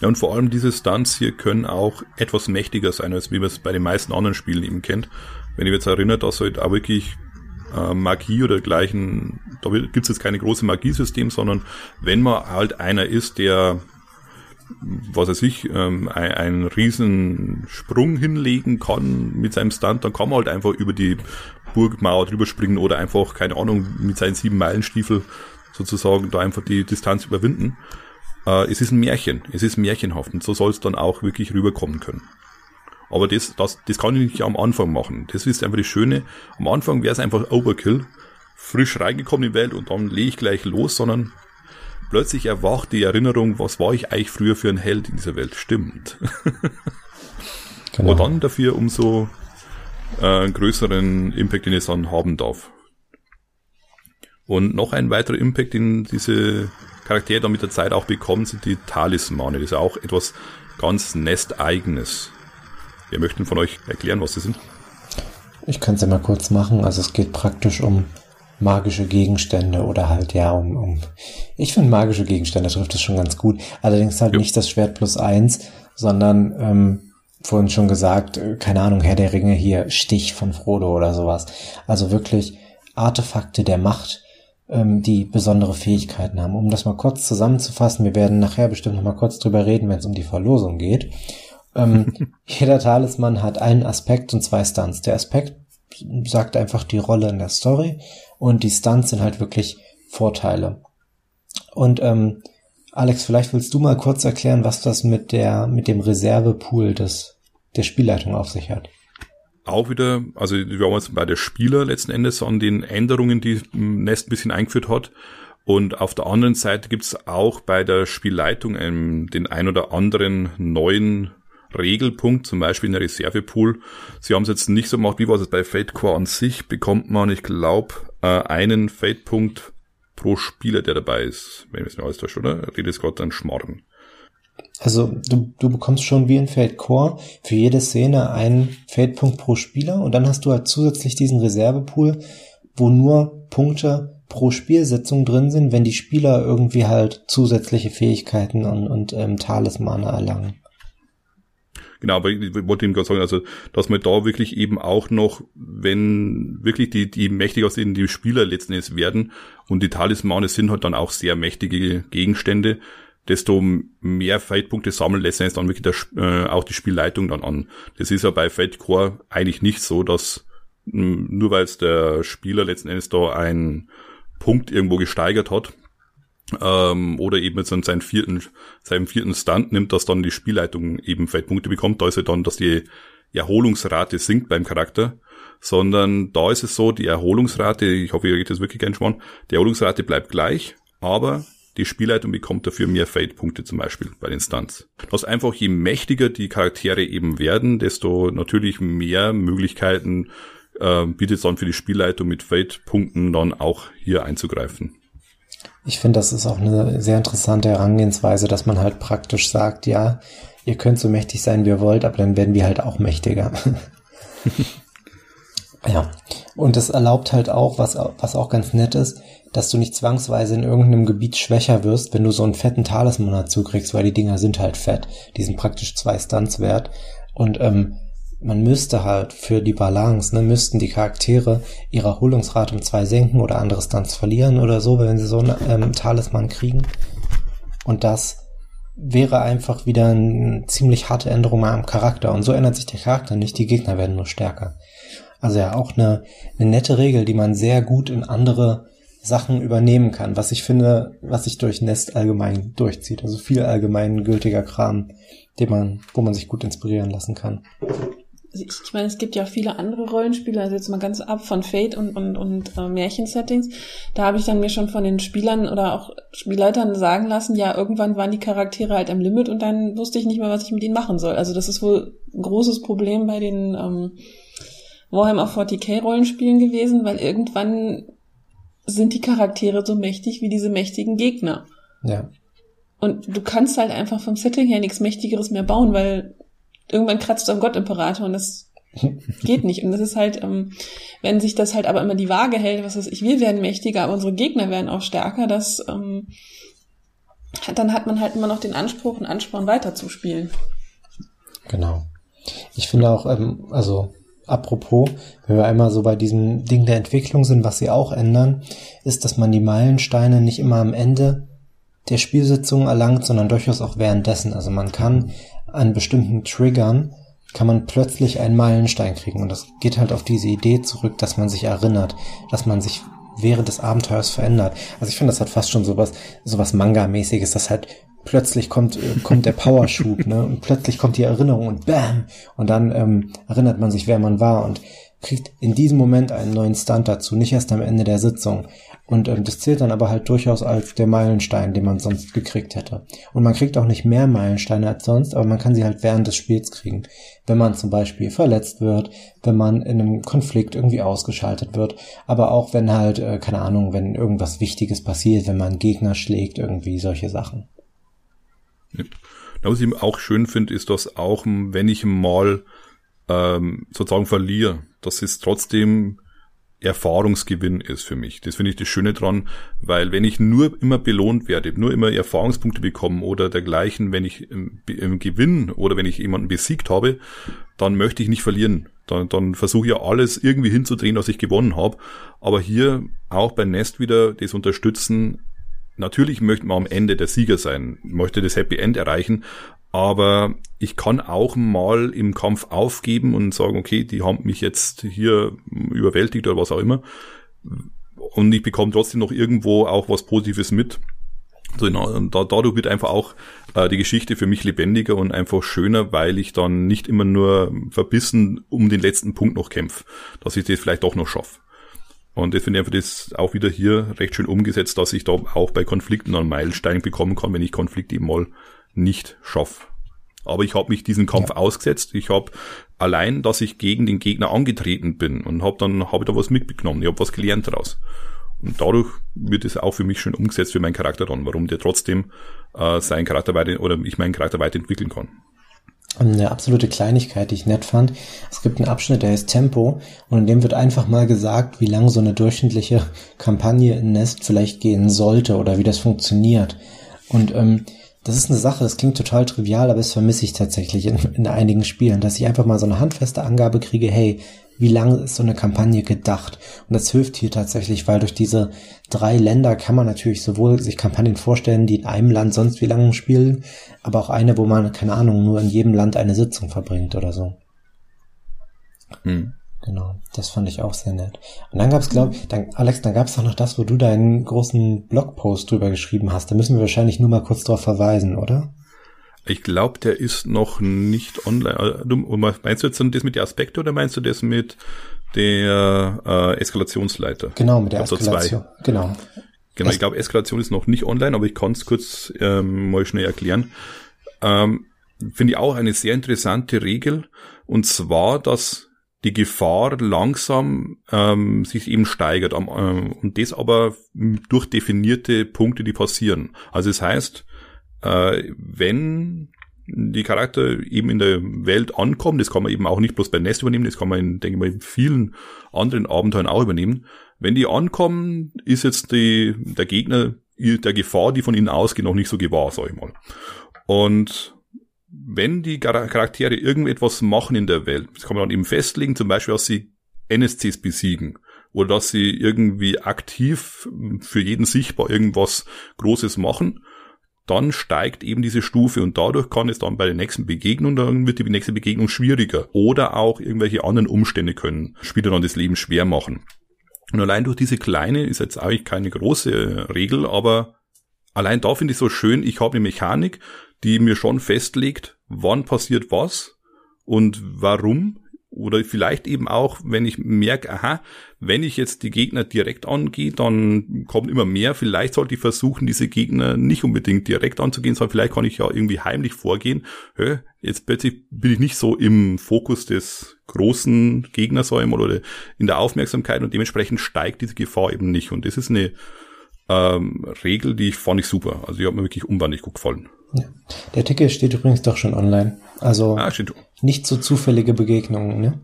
ja, und vor allem diese Stunts hier können auch etwas mächtiger sein, als wie man es bei den meisten anderen Spielen eben kennt. Wenn ich jetzt erinnert, dass halt auch wirklich äh, Magie oder gleichen, da gibt es jetzt keine große Magiesystem, sondern wenn man halt einer ist, der was weiß ich, ähm, ein, einen riesen Sprung hinlegen kann mit seinem Stunt, dann kann man halt einfach über die Burgmauer drüber springen oder einfach, keine Ahnung, mit seinen sieben Meilenstiefel sozusagen da einfach die Distanz überwinden. Äh, es ist ein Märchen, es ist märchenhaft und so soll es dann auch wirklich rüberkommen können. Aber das, das, das kann ich nicht am Anfang machen. Das ist einfach das Schöne. Am Anfang wäre es einfach Overkill. Frisch reingekommen in die Welt und dann lege ich gleich los, sondern plötzlich erwacht die Erinnerung, was war ich eigentlich früher für ein Held in dieser Welt? Stimmt. genau. Aber dann dafür umso äh, größeren Impact, den es dann haben darf. Und noch ein weiterer Impact, den diese Charaktere dann mit der Zeit auch bekommen, sind die Talismane. Das ist auch etwas ganz Nest-eigenes. Wer möchten von euch erklären, was sie sind? Ich kann es ja mal kurz machen. Also es geht praktisch um magische Gegenstände oder halt ja um, um ich finde magische Gegenstände trifft es schon ganz gut. Allerdings halt ja. nicht das Schwert plus eins, sondern ähm, vorhin schon gesagt, äh, keine Ahnung, Herr der Ringe hier, Stich von Frodo oder sowas. Also wirklich Artefakte der Macht, ähm, die besondere Fähigkeiten haben. Um das mal kurz zusammenzufassen, wir werden nachher bestimmt noch mal kurz drüber reden, wenn es um die Verlosung geht. Ähm, jeder Talisman hat einen Aspekt und zwei Stunts. Der Aspekt sagt einfach die Rolle in der Story und die Stunts sind halt wirklich Vorteile. Und ähm, Alex, vielleicht willst du mal kurz erklären, was das mit der mit dem Reservepool des der Spielleitung auf sich hat. Auch wieder, also wir waren jetzt bei der Spieler letzten Endes an den Änderungen, die Nest ein bisschen eingeführt hat. Und auf der anderen Seite gibt's auch bei der Spielleitung ähm, den ein oder anderen neuen Regelpunkt, zum Beispiel in der Reservepool. Sie haben es jetzt nicht so gemacht, wie war es bei Fate Core an sich, bekommt man, ich glaube, äh, einen Fate-Punkt pro Spieler, der dabei ist. Wenn ich es mir alles täuscht, oder? Redet gerade dann Schmarrn. Also du, du bekommst schon wie in Fate Core für jede Szene einen Fate-Punkt pro Spieler und dann hast du halt zusätzlich diesen Reservepool, wo nur Punkte pro Spielsitzung drin sind, wenn die Spieler irgendwie halt zusätzliche Fähigkeiten und, und ähm, Talismane erlangen. Genau, aber ich wollte ihm gerade sagen, also, dass man da wirklich eben auch noch, wenn wirklich die, die mächtig aussehen, die Spieler letzten Endes werden und die Talismane sind halt dann auch sehr mächtige Gegenstände, desto mehr Fightpunkte sammeln lässt dann wirklich der, äh, auch die Spielleitung dann an. Das ist ja bei Fight Core eigentlich nicht so, dass nur weil es der Spieler letzten Endes da einen Punkt irgendwo gesteigert hat, ähm, oder eben jetzt seinen vierten, seinen vierten Stunt nimmt, dass dann die Spielleitung eben Feldpunkte bekommt. Da ist ja dann, dass die Erholungsrate sinkt beim Charakter, sondern da ist es so, die Erholungsrate, ich hoffe, ihr geht das wirklich keinen Schmarrn, die Erholungsrate bleibt gleich, aber Die Spielleitung bekommt dafür mehr Fate-Punkte zum Beispiel bei den Stunts. Das einfach, je mächtiger die Charaktere eben werden, desto natürlich mehr Möglichkeiten äh, bietet es dann für die Spielleitung mit Fate-Punkten dann auch hier einzugreifen. Ich finde, das ist auch eine sehr interessante Herangehensweise, dass man halt praktisch sagt, ja, ihr könnt so mächtig sein, wie ihr wollt, aber dann werden wir halt auch mächtiger. ja. Und es erlaubt halt auch, was, was auch ganz nett ist, dass du nicht zwangsweise in irgendeinem Gebiet schwächer wirst, wenn du so einen fetten Talisman dazu kriegst, weil die Dinger sind halt fett. Die sind praktisch zwei Stunts wert. Und ähm, man müsste halt für die Balance, ne, müssten die Charaktere ihre Erholungsrate um zwei senken oder andere Stunts verlieren oder so, wenn sie so einen ähm, Talisman kriegen. Und das wäre einfach wieder eine ziemlich harte Änderung am Charakter. Und so ändert sich der Charakter nicht, die Gegner werden nur stärker. Also ja, auch eine, eine nette Regel, die man sehr gut in andere Sachen übernehmen kann, was ich finde, was sich durch Nest allgemein durchzieht. Also viel allgemein gültiger Kram, den man, wo man sich gut inspirieren lassen kann ich, meine, es gibt ja viele andere Rollenspiele, also jetzt mal ganz ab von Fate und, und, und äh, Märchensettings. Da habe ich dann mir schon von den Spielern oder auch Spielleitern sagen lassen, ja, irgendwann waren die Charaktere halt am Limit und dann wusste ich nicht mehr, was ich mit ihnen machen soll. Also das ist wohl ein großes Problem bei den ähm, Warhammer 40k Rollenspielen gewesen, weil irgendwann sind die Charaktere so mächtig wie diese mächtigen Gegner. Ja. Und du kannst halt einfach vom Setting her nichts Mächtigeres mehr bauen, weil irgendwann kratzt du am Gott-Imperator und das geht nicht. Und das ist halt, ähm, wenn sich das halt aber immer die Waage hält, was weiß ich, wir werden mächtiger, aber unsere Gegner werden auch stärker, das, ähm, dann hat man halt immer noch den Anspruch und Ansporn weiterzuspielen. Genau. Ich finde auch, ähm, also apropos, wenn wir einmal so bei diesem Ding der Entwicklung sind, was sie auch ändern, ist, dass man die Meilensteine nicht immer am Ende der Spielsitzung erlangt, sondern durchaus auch währenddessen. Also man kann an bestimmten Triggern kann man plötzlich einen Meilenstein kriegen. Und das geht halt auf diese Idee zurück, dass man sich erinnert, dass man sich während des Abenteuers verändert. Also ich finde, das hat fast schon sowas, sowas Manga-mäßiges, dass halt plötzlich kommt, äh, kommt der Powerschub, ne? Und plötzlich kommt die Erinnerung und bam! Und dann ähm, erinnert man sich, wer man war und kriegt in diesem Moment einen neuen Stunt dazu, nicht erst am Ende der Sitzung. Und ähm, das zählt dann aber halt durchaus als der Meilenstein, den man sonst gekriegt hätte. Und man kriegt auch nicht mehr Meilensteine als sonst, aber man kann sie halt während des Spiels kriegen. Wenn man zum Beispiel verletzt wird, wenn man in einem Konflikt irgendwie ausgeschaltet wird, aber auch wenn halt, äh, keine Ahnung, wenn irgendwas Wichtiges passiert, wenn man Gegner schlägt, irgendwie solche Sachen. Ja. Was ich auch schön finde, ist, dass auch, wenn ich mal ähm, sozusagen verliere, dass es trotzdem Erfahrungsgewinn ist für mich. Das finde ich das Schöne dran, weil wenn ich nur immer belohnt werde, nur immer Erfahrungspunkte bekomme oder dergleichen, wenn ich im, im Gewinn oder wenn ich jemanden besiegt habe, dann möchte ich nicht verlieren. Dann, dann versuche ich ja alles irgendwie hinzudrehen, dass ich gewonnen habe. Aber hier auch bei Nest wieder das unterstützen. Natürlich möchte man am Ende der Sieger sein, möchte das Happy End erreichen, aber ich kann auch mal im Kampf aufgeben und sagen, okay, die haben mich jetzt hier überwältigt oder was auch immer. Und ich bekomme trotzdem noch irgendwo auch was Positives mit. So, und dadurch wird einfach auch äh, die Geschichte für mich lebendiger und einfach schöner, weil ich dann nicht immer nur verbissen um den letzten Punkt noch kämpfe, dass ich das vielleicht doch noch schaffe. Und ich finde einfach das auch wieder hier recht schön umgesetzt, dass ich da auch bei Konflikten einen Meilenstein bekommen kann, wenn ich Konflikte eben mal nicht schaffe. Aber ich habe mich diesen Kampf ja. ausgesetzt. Ich habe allein, dass ich gegen den Gegner angetreten bin und habe dann habe ich da was mitgenommen. Ich habe was gelernt daraus. Und dadurch wird es auch für mich schön umgesetzt für meinen Charakter dann, warum der trotzdem äh, seinen Charakter weiter oder ich meinen Charakter weiterentwickeln kann. Eine absolute Kleinigkeit, die ich nett fand. Es gibt einen Abschnitt, der heißt Tempo und in dem wird einfach mal gesagt, wie lang so eine durchschnittliche Kampagne in Nest vielleicht gehen sollte oder wie das funktioniert. Und ähm, das ist eine Sache, das klingt total trivial, aber das vermisse ich tatsächlich in, in einigen Spielen, dass ich einfach mal so eine handfeste Angabe kriege, hey, wie lange ist so eine Kampagne gedacht? Und das hilft hier tatsächlich, weil durch diese drei Länder kann man natürlich sowohl sich Kampagnen vorstellen, die in einem Land sonst wie lange spielen, aber auch eine, wo man, keine Ahnung, nur in jedem Land eine Sitzung verbringt oder so. Hm. Genau, das fand ich auch sehr nett. Und dann gab's, glaube ich, dann, Alex, dann gab's doch noch das, wo du deinen großen Blogpost drüber geschrieben hast. Da müssen wir wahrscheinlich nur mal kurz drauf verweisen, oder? Ich glaube, der ist noch nicht online. Äh, du, meinst du jetzt das mit der Aspekte oder meinst du das mit der äh, Eskalationsleiter? Genau, mit der Eskalation. So genau. Genau, ich glaube, Eskalation ist noch nicht online, aber ich kann es kurz ähm, mal schnell erklären. Ähm, Finde ich auch eine sehr interessante Regel. Und zwar, dass die Gefahr langsam ähm, sich eben steigert. Ähm, und das aber durch definierte Punkte, die passieren. Also es das heißt, äh, wenn die Charakter eben in der Welt ankommen, das kann man eben auch nicht bloß bei Nest übernehmen, das kann man in, denke ich mal, in vielen anderen Abenteuern auch übernehmen. Wenn die ankommen, ist jetzt die, der Gegner der Gefahr, die von ihnen ausgeht, noch nicht so gewahr, sag ich mal. Und wenn die Charaktere irgendetwas machen in der Welt, das kann man dann eben festlegen, zum Beispiel, dass sie NSCs besiegen oder dass sie irgendwie aktiv für jeden sichtbar irgendwas Großes machen, dann steigt eben diese Stufe und dadurch kann es dann bei der nächsten Begegnung, dann wird die nächste Begegnung schwieriger oder auch irgendwelche anderen Umstände können Spieler dann das Leben schwer machen. Und allein durch diese kleine, ist jetzt eigentlich keine große Regel, aber allein da finde ich so schön, ich habe eine Mechanik, die mir schon festlegt, wann passiert was und warum oder vielleicht eben auch, wenn ich merke, aha, wenn ich jetzt die Gegner direkt angehe, dann kommt immer mehr. Vielleicht sollte ich versuchen, diese Gegner nicht unbedingt direkt anzugehen, sondern vielleicht kann ich ja irgendwie heimlich vorgehen. Hä, jetzt plötzlich bin ich nicht so im Fokus des großen Gegners oder in der Aufmerksamkeit und dementsprechend steigt diese Gefahr eben nicht. Und das ist eine ähm, Regel, die ich fand ich super. Also die hat mir wirklich unwahrscheinlich gut gefallen. Ja. Der Artikel steht übrigens doch schon online. Also ah, nicht so zufällige Begegnungen, ne?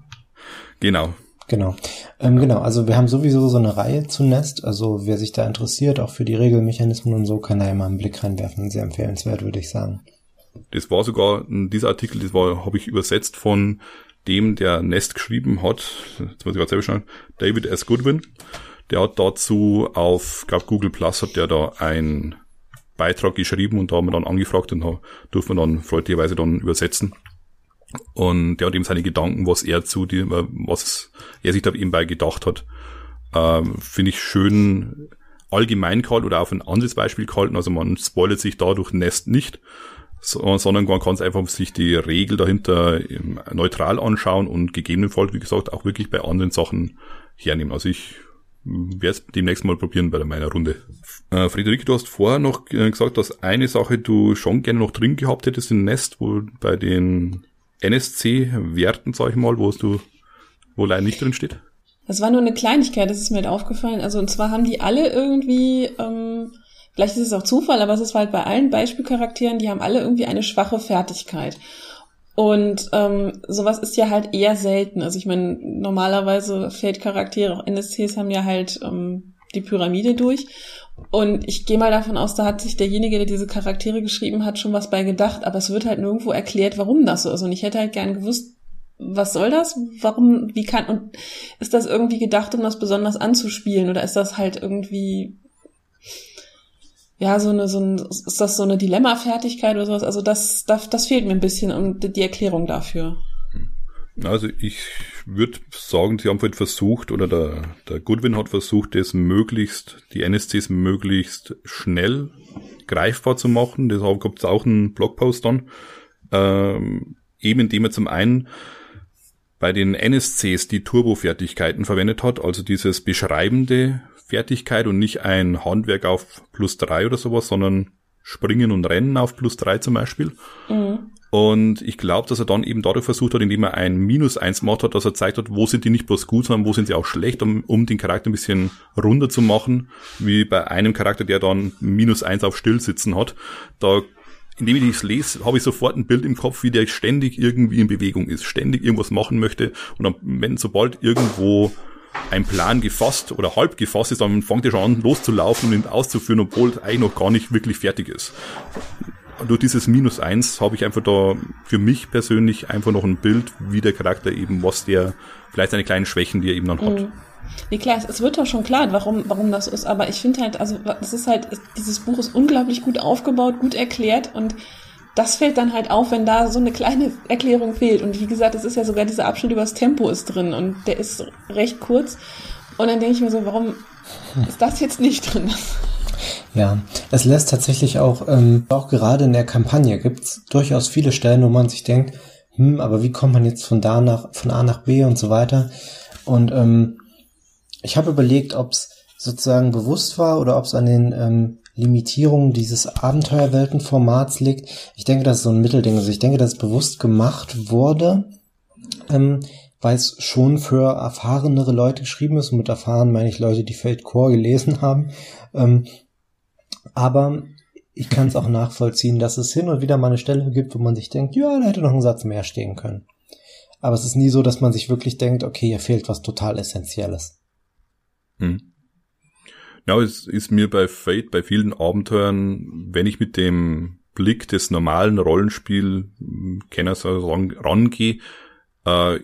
Genau. Genau. Ähm, genau, also wir haben sowieso so eine Reihe zu Nest. Also wer sich da interessiert, auch für die Regelmechanismen und so, kann da ja mal einen Blick reinwerfen. Sehr empfehlenswert, würde ich sagen. Das war sogar, dieser Artikel, das war, habe ich übersetzt von dem, der Nest geschrieben hat, jetzt muss ich gerade selber schauen, David S. Goodwin. Der hat dazu auf, glaube Google Plus hat der da ein Beitrag geschrieben und da haben wir dann angefragt und da durften wir dann freundlicherweise dann übersetzen. Und der hat eben seine Gedanken, was er zu dem, was er sich da eben bei gedacht hat, ähm, finde ich schön allgemein gehalten oder auf ein anderes Beispiel gehalten. Also man spoilert sich dadurch Nest nicht, sondern man kann es einfach sich die Regel dahinter neutral anschauen und gegebenenfalls, wie gesagt, auch wirklich bei anderen Sachen hernehmen. Also ich werde es demnächst mal probieren bei meiner Runde. Äh, Friederike, du hast vorher noch äh, gesagt, dass eine Sache du schon gerne noch drin gehabt hättest in Nest, wo bei den NSC-Werten, sag ich mal, wo du, wo leider nicht drin steht. Das war nur eine Kleinigkeit, das ist mir halt aufgefallen. Also und zwar haben die alle irgendwie, ähm, vielleicht ist es auch Zufall, aber es ist halt bei allen Beispielcharakteren, die haben alle irgendwie eine schwache Fertigkeit. Und ähm, sowas ist ja halt eher selten. Also ich meine, normalerweise Feldcharaktere, auch NSCs haben ja halt ähm, die Pyramide durch. Und ich gehe mal davon aus, da hat sich derjenige, der diese Charaktere geschrieben hat, schon was bei gedacht, aber es wird halt nirgendwo erklärt, warum das so ist. Und ich hätte halt gern gewusst, was soll das? Warum, wie kann, und ist das irgendwie gedacht, um das besonders anzuspielen? Oder ist das halt irgendwie ja, so eine, so ein, ist das so eine Dilemma-Fertigkeit oder sowas? Also das, das, das fehlt mir ein bisschen und die Erklärung dafür. Also ich würde sagen, sie haben halt versucht, oder der, der Goodwin hat versucht, das möglichst, die NSCs möglichst schnell greifbar zu machen. Deshalb gibt es auch einen Blogpost dann. Ähm, eben indem er zum einen bei den NSCs die Turbo-Fertigkeiten verwendet hat, also dieses beschreibende Fertigkeit und nicht ein Handwerk auf plus drei oder sowas, sondern Springen und Rennen auf plus drei zum Beispiel. Mhm. Und ich glaube, dass er dann eben dadurch versucht hat, indem er ein Minus eins gemacht hat, dass er zeigt hat, wo sind die nicht bloß gut, sondern wo sind sie auch schlecht, um, um den Charakter ein bisschen runder zu machen, wie bei einem Charakter, der dann Minus eins auf Stillsitzen hat. Da indem ich das lese, habe ich sofort ein Bild im Kopf, wie der ständig irgendwie in Bewegung ist, ständig irgendwas machen möchte. Und dann, wenn sobald irgendwo ein Plan gefasst oder halb gefasst ist, dann fängt er schon an loszulaufen und ihn auszuführen, obwohl es eigentlich noch gar nicht wirklich fertig ist. Durch dieses Minus eins habe ich einfach da für mich persönlich einfach noch ein Bild, wie der Charakter eben, was der, vielleicht seine kleinen Schwächen, die er eben dann hat. Mhm. Nee, klar, es wird doch schon klar, warum, warum das ist, aber ich finde halt, also, das ist halt, dieses Buch ist unglaublich gut aufgebaut, gut erklärt und das fällt dann halt auf, wenn da so eine kleine Erklärung fehlt. Und wie gesagt, es ist ja sogar dieser Abschnitt über das Tempo ist drin und der ist recht kurz. Und dann denke ich mir so, warum ist das jetzt nicht drin? Ja, es lässt tatsächlich auch, ähm, auch gerade in der Kampagne gibt es durchaus viele Stellen, wo man sich denkt, hm, aber wie kommt man jetzt von da nach, von A nach B und so weiter. Und ähm, ich habe überlegt, ob es sozusagen bewusst war oder ob es an den ähm, Limitierungen dieses Abenteuerweltenformats liegt. Ich denke, das ist so ein Mittelding. Also ich denke, dass es bewusst gemacht wurde, ähm, weil es schon für erfahrenere Leute geschrieben ist. Und mit erfahren meine ich Leute, die Fate Core gelesen haben. Ähm, aber ich kann es auch nachvollziehen, dass es hin und wieder mal eine Stelle gibt, wo man sich denkt, ja, da hätte noch ein Satz mehr stehen können. Aber es ist nie so, dass man sich wirklich denkt, okay, hier fehlt was total Essentielles. Hm. Ja, es ist mir bei Fate, bei vielen Abenteuern, wenn ich mit dem Blick des normalen Rollenspiel-Kenners rangehe, äh,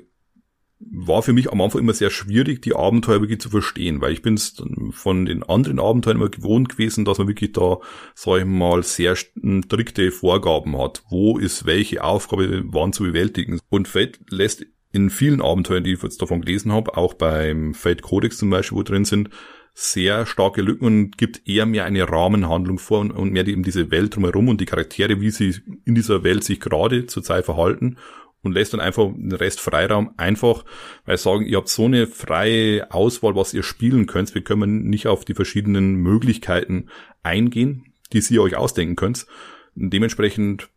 war für mich am Anfang immer sehr schwierig, die Abenteuer wirklich zu verstehen, weil ich bin es von den anderen Abenteuern immer gewohnt gewesen, dass man wirklich da, sag ich mal, sehr strikte Vorgaben hat. Wo ist welche Aufgabe wann zu bewältigen? Und Fate lässt in vielen Abenteuern, die ich jetzt davon gelesen habe, auch beim Fate Codex zum Beispiel, wo drin sind, sehr starke Lücken und gibt eher mehr eine Rahmenhandlung vor und, und mehr eben diese Welt drumherum und die Charaktere, wie sie in dieser Welt sich gerade zur Zeit verhalten und lässt dann einfach den Rest Freiraum einfach, weil sagen, ihr habt so eine freie Auswahl, was ihr spielen könnt. Wir können nicht auf die verschiedenen Möglichkeiten eingehen, die sie euch ausdenken könnt. Und dementsprechend,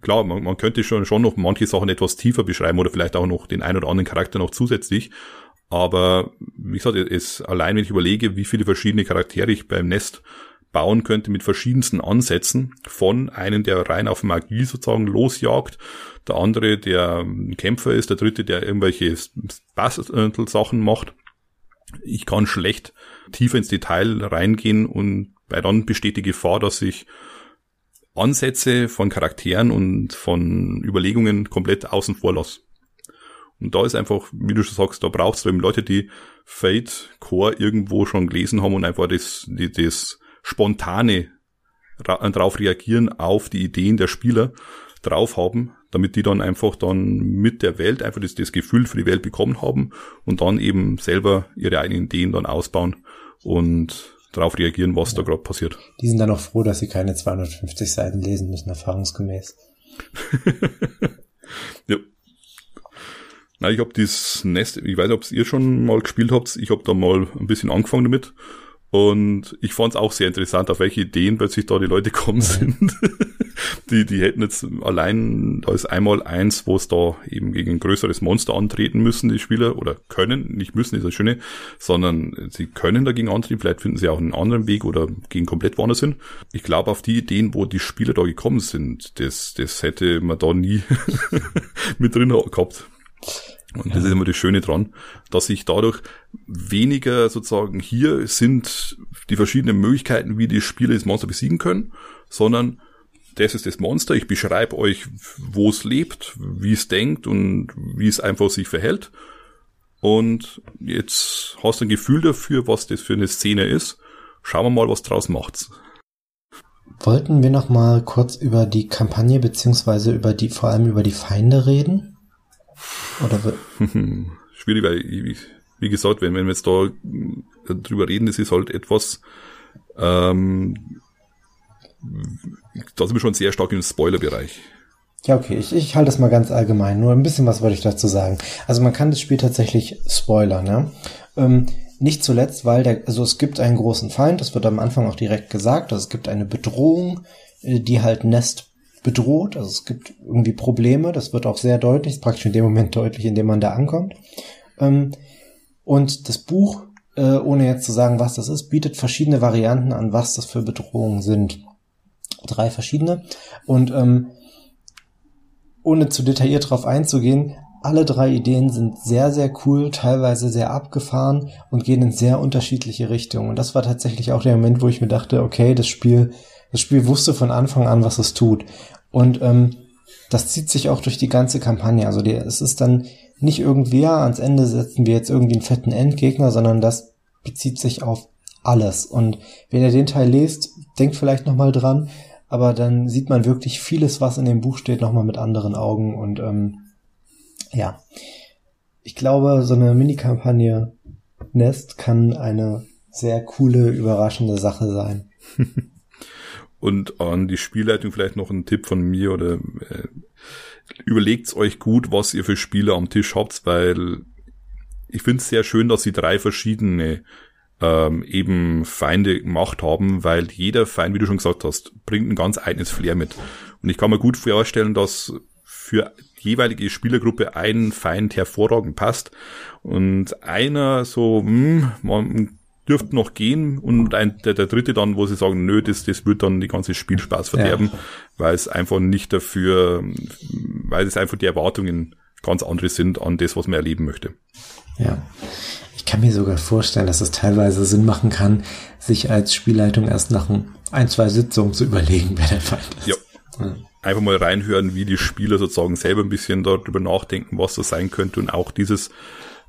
klar, man, man könnte schon, schon noch manche Sachen etwas tiefer beschreiben oder vielleicht auch noch den ein oder anderen Charakter noch zusätzlich. Aber wie gesagt, es allein wenn ich überlege, wie viele verschiedene Charaktere ich beim Nest bauen könnte mit verschiedensten Ansätzen. Von einem, der rein auf Magie sozusagen losjagt, der andere, der ein Kämpfer ist, der dritte, der irgendwelche Bastel-Sachen macht. Ich kann schlecht tiefer ins Detail reingehen und bei dann besteht die Gefahr, dass ich Ansätze von Charakteren und von Überlegungen komplett außen vor lasse. Und da ist einfach, wie du schon sagst, da brauchst du eben Leute, die Fate Core irgendwo schon gelesen haben und einfach das, die, das spontane drauf reagieren auf die Ideen der Spieler drauf haben, damit die dann einfach dann mit der Welt einfach das, das Gefühl für die Welt bekommen haben und dann eben selber ihre eigenen Ideen dann ausbauen und darauf reagieren, was ja. da gerade passiert. Die sind dann auch froh, dass sie keine 250 Seiten lesen müssen, erfahrungsgemäß. ja. Na, ich habe das Nest, ich weiß nicht, ob ihr schon mal gespielt habt, ich habe da mal ein bisschen angefangen damit und ich fand es auch sehr interessant, auf welche Ideen plötzlich da die Leute kommen sind. die, die hätten jetzt allein, da ist einmal eins, wo es da eben gegen ein größeres Monster antreten müssen, die Spieler, oder können, nicht müssen, ist das Schöne, sondern sie können dagegen antreten, vielleicht finden sie auch einen anderen Weg oder gehen komplett woanders hin. Ich glaube, auf die Ideen, wo die Spieler da gekommen sind, das, das hätte man da nie mit drin gehabt. Und ja. das ist immer das Schöne dran, dass sich dadurch weniger sozusagen hier sind die verschiedenen Möglichkeiten, wie die Spieler das Monster besiegen können, sondern das ist das Monster, ich beschreibe euch, wo es lebt, wie es denkt und wie es einfach sich verhält. Und jetzt hast du ein Gefühl dafür, was das für eine Szene ist. Schauen wir mal, was draus macht's. Wollten wir noch mal kurz über die Kampagne beziehungsweise über die vor allem über die Feinde reden? Oder schwierig, weil wie, wie gesagt, wenn, wenn wir jetzt da drüber reden, das ist halt etwas ähm, da sind wir schon sehr stark im Spoiler-Bereich. Ja, okay, ich, ich halte das mal ganz allgemein. Nur ein bisschen was wollte ich dazu sagen. Also man kann das Spiel tatsächlich spoilern, ja. Ähm, nicht zuletzt, weil der, also es gibt einen großen Feind, das wird am Anfang auch direkt gesagt, also es gibt eine Bedrohung, äh, die halt Nest bedroht, also es gibt irgendwie Probleme, das wird auch sehr deutlich, praktisch in dem Moment deutlich, in dem man da ankommt. Ähm, und das Buch, äh, ohne jetzt zu sagen, was das ist, bietet verschiedene Varianten an, was das für Bedrohungen sind drei verschiedene. Und ähm, ohne zu detailliert darauf einzugehen, alle drei Ideen sind sehr, sehr cool, teilweise sehr abgefahren und gehen in sehr unterschiedliche Richtungen. Und das war tatsächlich auch der Moment, wo ich mir dachte, okay, das Spiel, das Spiel wusste von Anfang an, was es tut. Und ähm, das zieht sich auch durch die ganze Kampagne. Also die, es ist dann nicht irgendwie, ja, ans Ende setzen wir jetzt irgendwie einen fetten Endgegner, sondern das bezieht sich auf alles. Und wenn ihr den Teil lest, denkt vielleicht nochmal dran, aber dann sieht man wirklich vieles, was in dem Buch steht, nochmal mit anderen Augen und ähm, ja, ich glaube, so eine Mini-Kampagne Nest kann eine sehr coole, überraschende Sache sein. und an die Spielleitung vielleicht noch ein Tipp von mir oder äh, überlegt's euch gut, was ihr für Spieler am Tisch habt, weil ich finde es sehr schön, dass sie drei verschiedene ähm, eben Feinde gemacht haben, weil jeder Feind, wie du schon gesagt hast, bringt ein ganz eigenes Flair mit. Und ich kann mir gut vorstellen, dass für jeweilige Spielergruppe ein Feind hervorragend passt und einer so, hm, man dürfte noch gehen und ein, der, der dritte dann, wo sie sagen, nö, das, das wird dann die ganze Spielspaß verderben, ja. weil es einfach nicht dafür, weil es einfach die Erwartungen ganz andere sind an das, was man erleben möchte. Ja. Ich kann mir sogar vorstellen, dass es teilweise Sinn machen kann, sich als Spielleitung erst nach ein, zwei Sitzungen zu überlegen, wer der Feind ist. Ja. ja. Einfach mal reinhören, wie die Spieler sozusagen selber ein bisschen darüber nachdenken, was das sein könnte und auch dieses,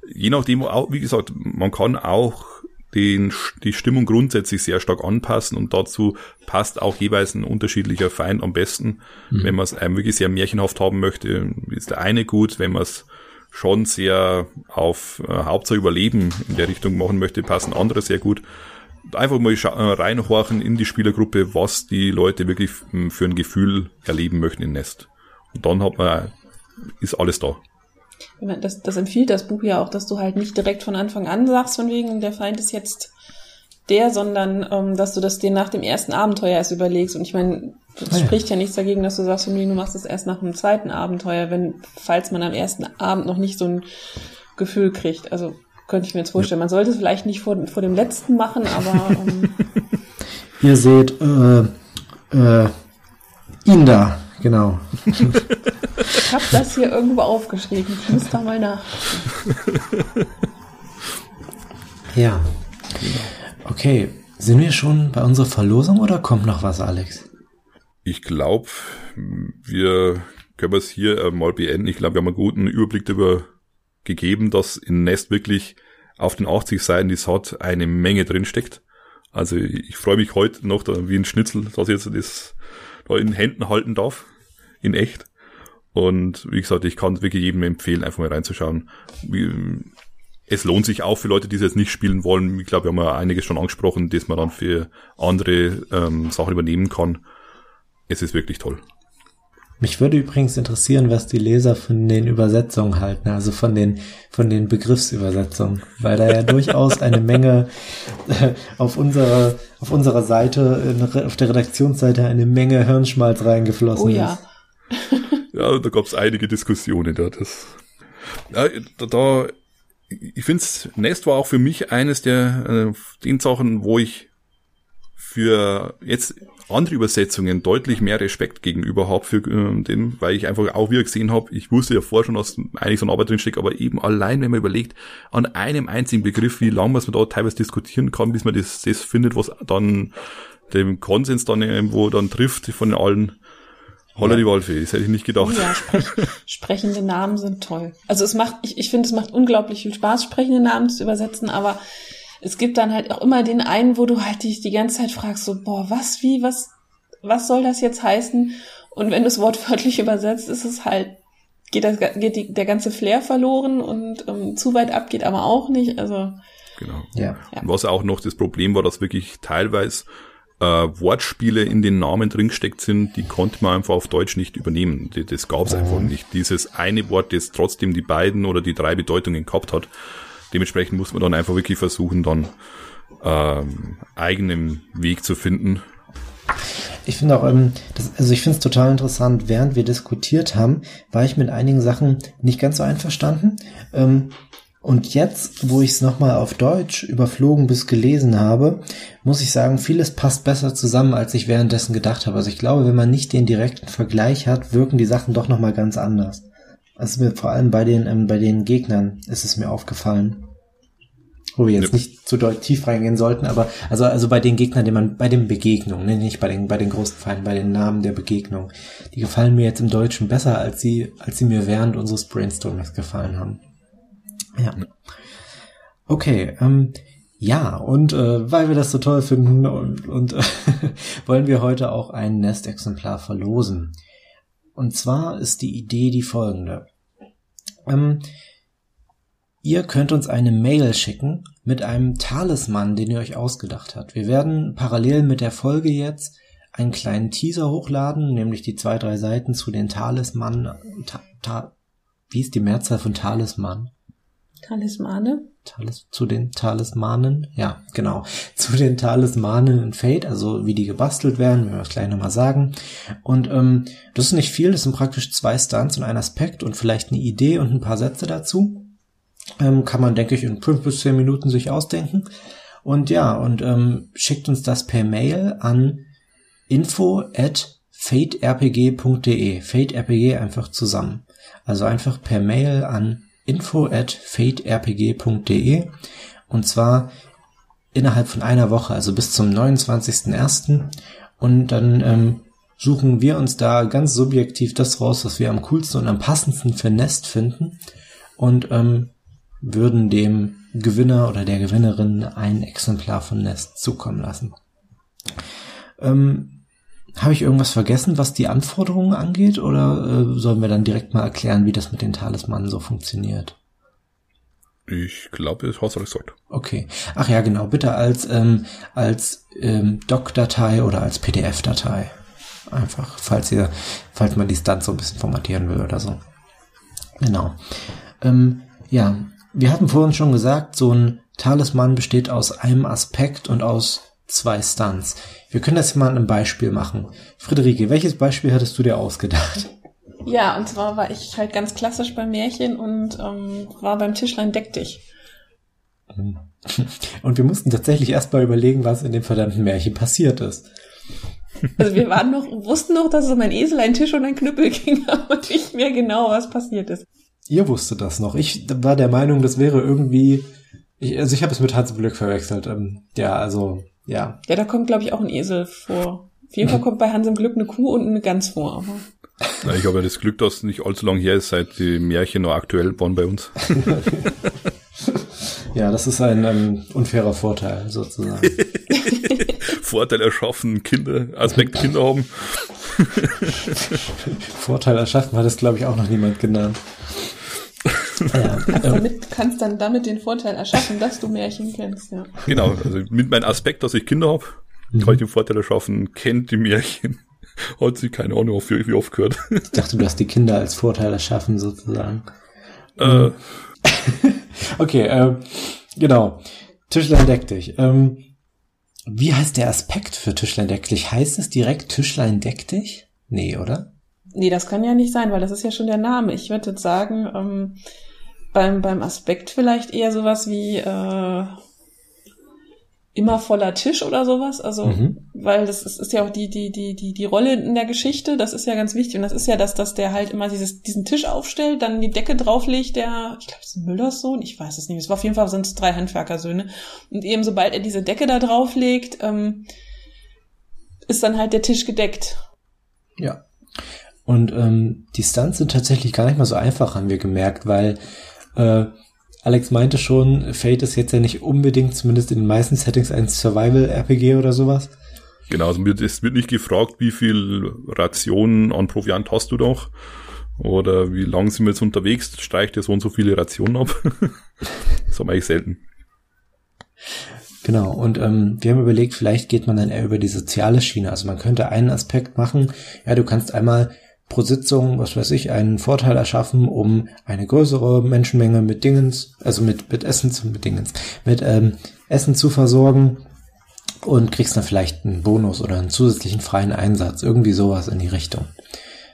je nachdem, auch, wie gesagt, man kann auch den, die Stimmung grundsätzlich sehr stark anpassen und dazu passt auch jeweils ein unterschiedlicher Feind am besten. Mhm. Wenn man es einem wirklich sehr märchenhaft haben möchte, ist der eine gut, wenn man es schon sehr auf äh, Hauptsache Überleben in der Richtung machen möchte, passen andere sehr gut. Einfach mal äh, reinhorchen in die Spielergruppe, was die Leute wirklich hm, für ein Gefühl erleben möchten in Nest. Und dann hat man, ist alles da. Das, das empfiehlt das Buch ja auch, dass du halt nicht direkt von Anfang an sagst, von wegen, der Feind ist jetzt der, sondern ähm, dass du das dir nach dem ersten Abenteuer erst überlegst. Und ich meine, es ah, spricht ja. nichts dagegen, dass du sagst, du machst es erst nach dem zweiten Abenteuer, wenn, falls man am ersten Abend noch nicht so ein Gefühl kriegt. Also könnte ich mir jetzt vorstellen. Man sollte es vielleicht nicht vor, vor dem letzten machen, aber. Ähm, Ihr seht, äh, äh, ihn da, genau. ich habe das hier irgendwo aufgeschrieben. Ich muss da mal nach. Ja. Okay. Sind wir schon bei unserer Verlosung oder kommt noch was, Alex? Ich glaube, wir können es hier äh, mal beenden. Ich glaube, wir haben einen guten Überblick darüber gegeben, dass in Nest wirklich auf den 80 Seiten, die es hat, eine Menge drinsteckt. Also ich freue mich heute noch da, wie ein Schnitzel, dass ich jetzt das da in Händen halten darf. In echt. Und wie gesagt, ich kann wirklich jedem empfehlen, einfach mal reinzuschauen. Es lohnt sich auch für Leute, die es jetzt nicht spielen wollen. Ich glaube, wir haben ja einiges schon angesprochen, dass man dann für andere ähm, Sachen übernehmen kann es ist wirklich toll. Mich würde übrigens interessieren, was die Leser von den Übersetzungen halten, also von den, von den Begriffsübersetzungen, weil da ja durchaus eine Menge äh, auf unserer, auf unserer Seite, auf der Redaktionsseite eine Menge Hirnschmalz reingeflossen oh, ja. ist. ja, da gab es einige Diskussionen da. Das, ja, da, da ich finde, Nest war auch für mich eines der äh, den Sachen, wo ich für jetzt andere Übersetzungen deutlich mehr Respekt gegenüber habe für äh, dem, weil ich einfach auch wieder gesehen habe, ich wusste ja vorher schon, dass eigentlich so ein Arbeit drinsteckt, aber eben allein, wenn man überlegt, an einem einzigen Begriff, wie lange man da teilweise diskutieren kann, bis man das, das findet, was dann dem Konsens dann irgendwo dann trifft von allen. Holla die Waldfee, das hätte ich nicht gedacht. Ja, sprech, sprechende Namen sind toll. Also es macht, ich, ich finde, es macht unglaublich viel Spaß, sprechende Namen zu übersetzen, aber es gibt dann halt auch immer den einen, wo du halt dich die ganze Zeit fragst, so, boah, was, wie, was, was soll das jetzt heißen? Und wenn du es wortwörtlich übersetzt, ist es halt, geht, das, geht die, der ganze Flair verloren und ähm, zu weit ab geht aber auch nicht. Also genau. Ja. ja. Was auch noch das Problem war, dass wirklich teilweise äh, Wortspiele in den Namen drin gesteckt sind, die konnte man einfach auf Deutsch nicht übernehmen. Das, das gab es oh. einfach nicht. Dieses eine Wort, das trotzdem die beiden oder die drei Bedeutungen gehabt hat, dementsprechend muss man dann einfach wirklich versuchen, dann ähm, eigenen Weg zu finden. Ich finde auch, ähm, das, also ich finde es total interessant, während wir diskutiert haben, war ich mit einigen Sachen nicht ganz so einverstanden. Ähm, und jetzt, wo ich es nochmal auf Deutsch überflogen bis gelesen habe, muss ich sagen, vieles passt besser zusammen, als ich währenddessen gedacht habe. Also ich glaube, wenn man nicht den direkten Vergleich hat, wirken die Sachen doch nochmal ganz anders. Also mir vor allem bei den, ähm, bei den Gegnern ist es mir aufgefallen. Wo wir jetzt ja. nicht zu tief reingehen sollten, aber also, also bei den Gegnern, die man, bei den Begegnungen, ne, nicht bei den, bei den großen Feinden, bei den Namen der Begegnung. Die gefallen mir jetzt im Deutschen besser, als sie, als sie mir während unseres Brainstormings gefallen haben. Ja. Okay, ähm, ja, und äh, weil wir das so toll finden und, und äh, wollen wir heute auch ein Nestexemplar verlosen. Und zwar ist die Idee die folgende. Ähm, ihr könnt uns eine Mail schicken mit einem Talisman, den ihr euch ausgedacht habt. Wir werden parallel mit der Folge jetzt einen kleinen Teaser hochladen, nämlich die zwei, drei Seiten zu den Talisman. Ta, ta, wie ist die Mehrzahl von Talisman? Talismane? Talis, zu den Talismanen, ja, genau, zu den Talismanen in Fate, also wie die gebastelt werden, werden wir das gleich nochmal sagen. Und ähm, das ist nicht viel, das sind praktisch zwei Stunts und ein Aspekt und vielleicht eine Idee und ein paar Sätze dazu. Ähm, kann man, denke ich, in fünf bis zehn Minuten sich ausdenken. Und ja, und ähm, schickt uns das per Mail an info at faterpg.de. Faterpg einfach zusammen. Also einfach per Mail an info at faterpg.de und zwar innerhalb von einer Woche, also bis zum 29.01. Und dann ähm, suchen wir uns da ganz subjektiv das raus, was wir am coolsten und am passendsten für Nest finden und ähm, würden dem Gewinner oder der Gewinnerin ein Exemplar von Nest zukommen lassen. Ähm, Habe ich irgendwas vergessen, was die Anforderungen angeht, oder äh, sollen wir dann direkt mal erklären, wie das mit den Talismanen so funktioniert? Ich glaube, das hast du gesagt. Okay. Ach ja, genau. Bitte als ähm, als ähm, Doc-Datei oder als PDF-Datei. Einfach, falls ihr, falls man die Stunts so ein bisschen formatieren will oder so. Genau. Ähm, ja, wir hatten vorhin schon gesagt, so ein Talisman besteht aus einem Aspekt und aus zwei Stunts. Wir können das mal an einem Beispiel machen. Friederike, welches Beispiel hattest du dir ausgedacht? Ja, und zwar war ich halt ganz klassisch beim Märchen und ähm, war beim Tischlein Deck dich. Und wir mussten tatsächlich erst mal überlegen, was in dem verdammten Märchen passiert ist. Also wir waren noch, wussten noch, dass es um ein Esel, ein Tisch und ein Knüppel ging, aber nicht mehr genau, was passiert ist. Ihr wusstet das noch. Ich war der Meinung, das wäre irgendwie. Ich, also ich habe es mit Hans Glück verwechselt. Ähm, ja, also ja. Ja, da kommt, glaube ich, auch ein Esel vor. Auf jeden Fall kommt bei Hans im Glück eine Kuh und eine Gans vor. Aber Na, ich habe ja das Glück, dass es nicht allzu lang her ist, seit die Märchen noch aktuell waren bei uns. Ja, das ist ein ähm, unfairer Vorteil sozusagen. Vorteil erschaffen, Kinder, Aspekt Kinder haben. Vorteil erschaffen hat es, glaube ich, auch noch niemand genannt. Ja, kannst, ähm, damit, kannst dann damit den Vorteil erschaffen, dass du Märchen kennst, ja. Genau, also mit meinem Aspekt, dass ich Kinder habe, kann ich den Vorteil erschaffen, kennt die Märchen. Hat sie keine Ahnung, wie, wie oft gehört. ich dachte, du hast die Kinder als Vorteil erschaffen sozusagen. äh, Okay, ähm, genau. Tischlein deck dich. Ähm, wie heißt der Aspekt für Tischlein deck dich? Heißt es direkt Tischlein deck dich? Nee, oder? Nee, das kann ja nicht sein, weil das ist ja schon der Name. Ich würde jetzt sagen, ähm, beim, beim Aspekt vielleicht eher sowas wie äh, immer voller Tisch oder sowas. Also, Mhm. weil das ist, ist ja auch die, die, die, die, die Rolle in der Geschichte, das ist ja ganz wichtig. Und das ist ja, dass, dass der halt immer dieses, diesen Tisch aufstellt, dann die Decke drauflegt, der, ich glaube, es ist Müllers Sohn, ich weiß es nicht. Es war auf jeden Fall sind es drei Handwerkersöhne. Und eben sobald er diese Decke da drauflegt, ähm, ist dann halt der Tisch gedeckt. Ja. Und ähm, die Stunts sind tatsächlich gar nicht mal so einfach, haben wir gemerkt, weil äh, Alex meinte schon, Fate ist jetzt ja nicht unbedingt, zumindest in den meisten Settings, ein Survival-RPG oder sowas. genau, also es wird nicht gefragt, wie viel Rationen an Proviant hast du doch. Oder wie lang sind wir jetzt unterwegs, streicht dir so und so viele Rationen ab. das haben wir eigentlich selten. Genau, und ähm, wir haben überlegt, vielleicht geht man dann eher über die soziale Schiene. Also man könnte einen Aspekt machen, ja, du kannst einmal pro Sitzung, was weiß ich, einen Vorteil erschaffen, um eine größere Menschenmenge mit Dingens, also mit, mit Essen zu, mit Dingens, mit ähm, Essen zu versorgen und kriegst dann vielleicht einen Bonus oder einen zusätzlichen freien Einsatz, irgendwie sowas in die Richtung.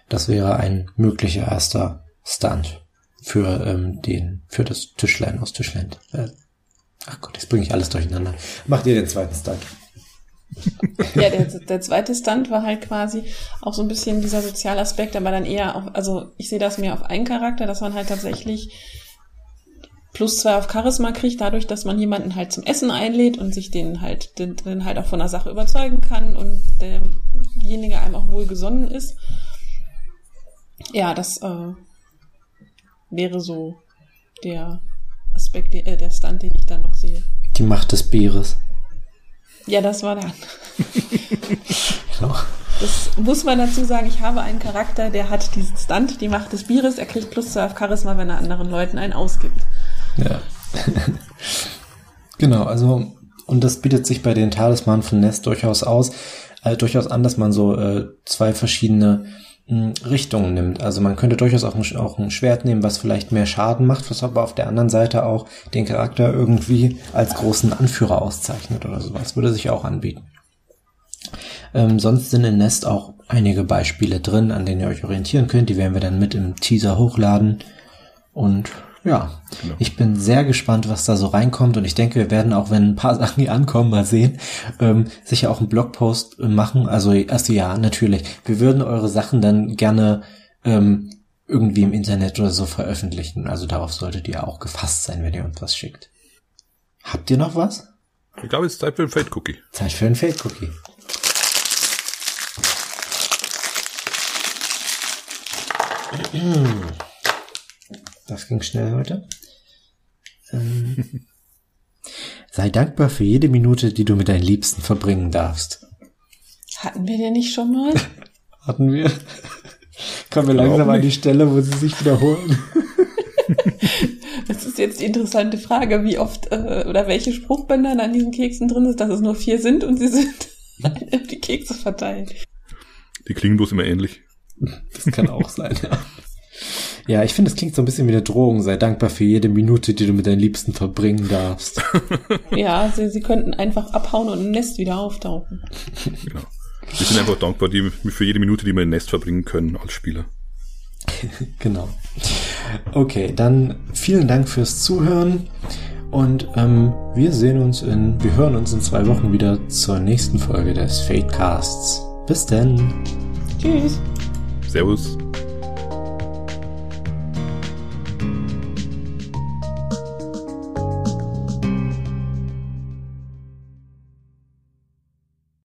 Das wäre ein möglicher erster Stunt für ähm, den, für das Tischlein aus Tischland. Äh, ach Gott, jetzt bringe ich alles durcheinander. Macht ihr den zweiten Stunt? Ja, der, der zweite Stunt war halt quasi auch so ein bisschen dieser Sozialaspekt, aber dann eher auf, also ich sehe das mehr auf einen Charakter, dass man halt tatsächlich plus zwei auf Charisma kriegt, dadurch, dass man jemanden halt zum Essen einlädt und sich den halt, den, den halt auch von der Sache überzeugen kann und derjenige einem auch wohlgesonnen ist. Ja, das äh, wäre so der Aspekt, äh, der Stunt, den ich da noch sehe. Die Macht des Bieres. Ja, das war dann. Genau. Das muss man dazu sagen, ich habe einen Charakter, der hat diesen Stunt, die Macht des Bieres, er kriegt plus zwei auf Charisma, wenn er anderen Leuten einen ausgibt. Ja. genau, also, und das bietet sich bei den Talismanen von Nest durchaus aus, äh, durchaus an, dass man so äh, zwei verschiedene Richtungen nimmt. Also man könnte durchaus auch ein, auch ein, Schwert nehmen, was vielleicht mehr Schaden macht, was aber auf der anderen Seite auch den Charakter irgendwie als großen Anführer auszeichnet oder sowas. Würde sich auch anbieten. Ähm, sonst sind in Nest auch einige Beispiele drin, an denen ihr euch orientieren könnt. Die werden wir dann mit im Teaser hochladen. Und ja, genau. ich bin sehr gespannt, was da so reinkommt und ich denke, wir werden auch, wenn ein paar Sachen hier ankommen, mal sehen, ähm, sicher auch einen Blogpost machen. Also, also ja, natürlich. Wir würden eure Sachen dann gerne ähm, irgendwie im Internet oder so veröffentlichen. Also darauf solltet ihr auch gefasst sein, wenn ihr uns was schickt. Habt ihr noch was? Ich glaube, es ist Zeit für ein Fade Cookie. Zeit für ein Fade Cookie. Das ging schnell heute. Ähm, sei dankbar für jede Minute, die du mit deinen Liebsten verbringen darfst. Hatten wir den nicht schon mal? Hatten wir. Kommen wir langsam an die Stelle, wo sie sich wiederholen. Das ist jetzt die interessante Frage, wie oft äh, oder welche Spruchbänder an diesen Keksen drin ist, dass es nur vier sind und sie sind die Kekse verteilt. Die klingen bloß immer ähnlich. Das kann auch sein, ja. Ja, ich finde, es klingt so ein bisschen wie eine Drohung. Sei dankbar für jede Minute, die du mit deinen Liebsten verbringen darfst. ja, sie, sie könnten einfach abhauen und im Nest wieder auftauchen. Genau. Wir sind einfach dankbar die, für jede Minute, die wir im Nest verbringen können als Spieler. genau. Okay, dann vielen Dank fürs Zuhören und ähm, wir sehen uns in, wir hören uns in zwei Wochen wieder zur nächsten Folge des Fatecasts. Bis denn. Tschüss. Servus.